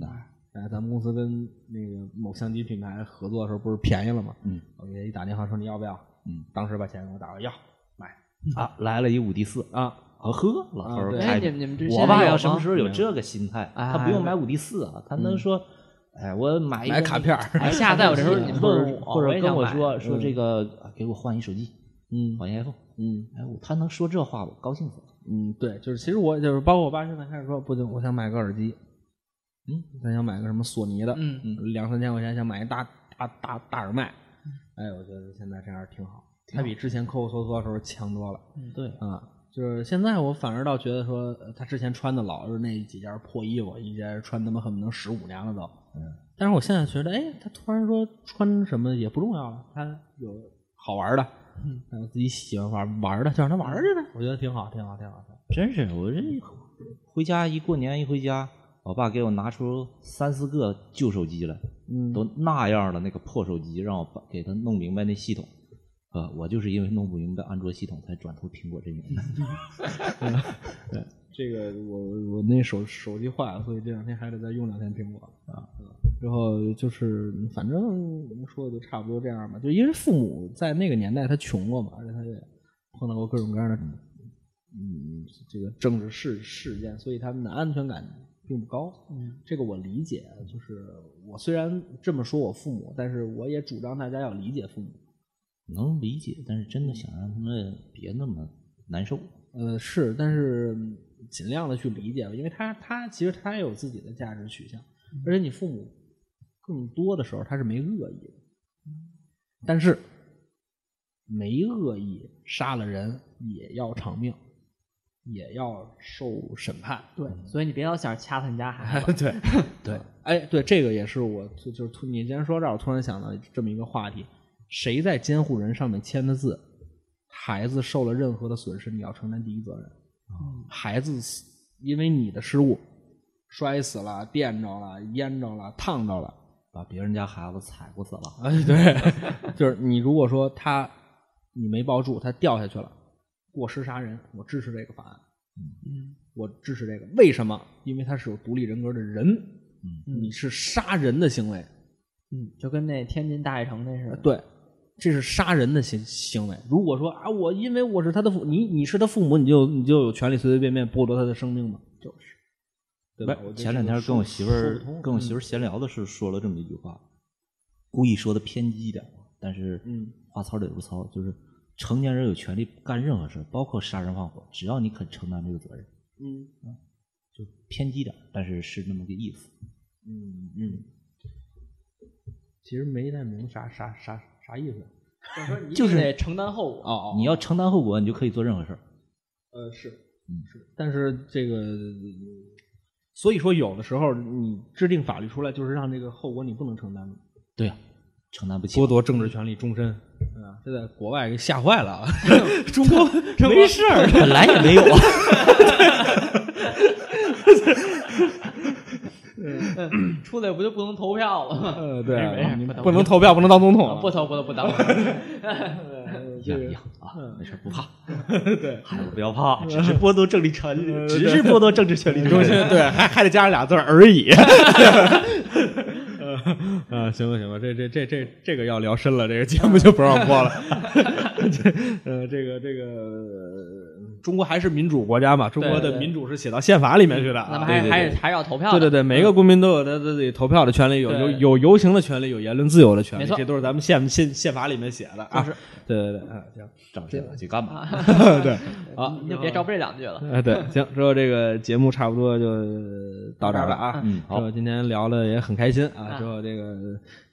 啊。哎，咱们公司跟那个某相机品牌合作的时候，不是便宜了吗？嗯，我给他一打电话说你要不要？嗯，当时把钱给我打过来，要买啊，来了一五 D 四啊，啊呵，老头儿开着哎你们你们之前我爸要什么时候有这个心态，哎他不用买五 D 四啊，他能说，哎，我买一个买 卡片儿哎下载我这时候你们或者问我或者跟我说说嗯这个，啊给我换一手机，嗯换一 iPhone，嗯哎，我他能说这话，我高兴死了。嗯，对，就是其实我就是包括我爸现在开始说，不行，我想买个耳机，嗯，他想买个什么索尼的，嗯嗯，两三千块钱想买一大大大大耳麦，哎，我觉得现在这样挺好，他比之前抠抠搜搜的时候强多了嗯对，啊。就是现在我反而倒觉得说，呃他之前穿的老是那几件破衣服，一件穿他妈恨不得十五年了都。嗯，但是我现在觉得，哎，他突然说穿什么也不重要了，他有好玩的，嗯，还有自己喜欢玩玩的，就让他玩去呗。我觉得挺好，挺好，挺好。真是我这回家一过年一回家，我爸给我拿出三四个旧手机来，嗯都那样的那个破手机，让我把给他弄明白那系统。呃，我就是因为弄不明白安卓系统，才转投苹果阵营的。对，这个我我那手手机坏了，所以这两天还得再用两天苹果啊。之后就是反正说的就差不多这样吧，就因为父母在那个年代他穷过嘛，而且他也碰到过各种各样的嗯这个政治事事件，所以他们的安全感并不高。嗯，这个我理解，就是我虽然这么说我父母，但是我也主张大家要理解父母。能理解，但是真的想让他们别那么难受。呃，是，但是嗯尽量的去理解吧，因为他他其实他也有自己的价值取向。而且你父母更多的时候他是没恶意的，但是没恶意杀了人也要偿命，也要受审判。对，所以你别老想着掐他们家孩子。对对，哎，对，这个也是我就就是突你既然说这儿，我突然想到这么一个话题：谁在监护人上面签的字，孩子受了任何的损失，你要承担第一责任。孩子死因为你的失误摔死了、电着了、淹着了、烫着了，把别人家孩子踩过死了。哎，对，就是你如果说他你没抱住，他掉下去了，过失杀人，我支持这个法案。嗯，我支持这个，为什么？因为他是有独立人格的人，嗯你是杀人的行为，嗯，就跟那天津大悦城那似的。对，这是杀人的行行为。如果说啊，我因为我是他的父，你你是他父母，你就你就有权利随随便便剥夺他的生命吗？就是，前两天跟我媳妇儿跟我媳妇儿闲聊的时候说了这么一句话，故意说的偏激一点，但是嗯话糙理不糙，就是成年人有权利干任何事，包括杀人放火，只要你肯承担这个责任，嗯就偏激点，但是是那么个意思。嗯嗯，其实没太明白啥啥啥啥意思。就是你就是得承担后果。哦哦你要承担后果，你就可以做任何事儿。呃是嗯是，但是这个，所以说有的时候你制定法律出来，就是让这个后果你不能承担的。对呀、承担不起剥。夺政治权利终身，啊，这在国外给吓坏了啊！中国没事儿，本来也没有啊。嗯，出来不就不能投票了吗？呃，对不能投票，不能当总统啊，不投不投不当。一样一样啊，没事不怕，对，孩子不要怕，只是剥夺政治权利，只是剥夺政治权利中心对，还还得加上俩字儿而已。啊，行吧，行吧，这这这这这个要聊深了，这个节目就不让播了。这 呃，这个这个，呃中国还是民主国家嘛，中国的民主是写到宪法里面去的啊。那么还还是还是要投票的。对对对，每个公民都有他自己投票的权利，有有有游行的权利，有言论自由的权利，这都是咱们宪宪宪法里面写的啊。就是对对对，啊，行，长这了去干嘛？对，好，你就别照这两句了。哎，对，行，之后这个节目差不多就到这儿了啊。嗯好今天聊的也很开心啊。嗯之后这个，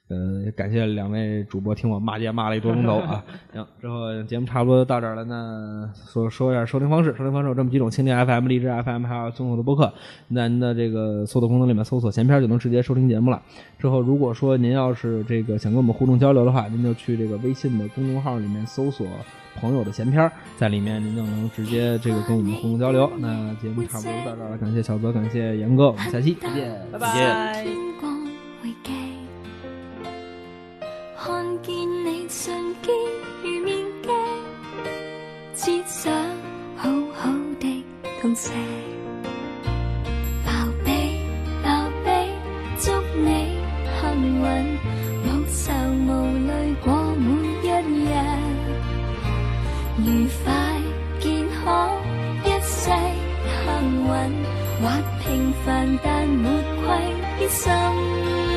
呃，感谢两位主播听我骂街骂了一多钟头啊。行，之后节目差不多到这儿了，那说说一下收听方式。收听方式有这么几种：蜻蜓 FM、荔枝 FM，还有综合的播客。在您的这个搜索功能里面搜索“闲篇”就能直接收听节目了。之后，如果说您要是这个想跟我们互动交流的话，您就去这个微信的公众号里面搜索“朋友的闲篇儿”，在里面您就能直接这个跟我们互动交流。那节目差不多到这儿了，感谢小泽，感谢严哥，我们下期再见。拜拜。看見你瞬間如面鏡，只想好好的痛惜。鬧比鬧比，祝你幸運，無愁無慮過每一日，愉快健康一世幸運。或平凡但沒愧於心。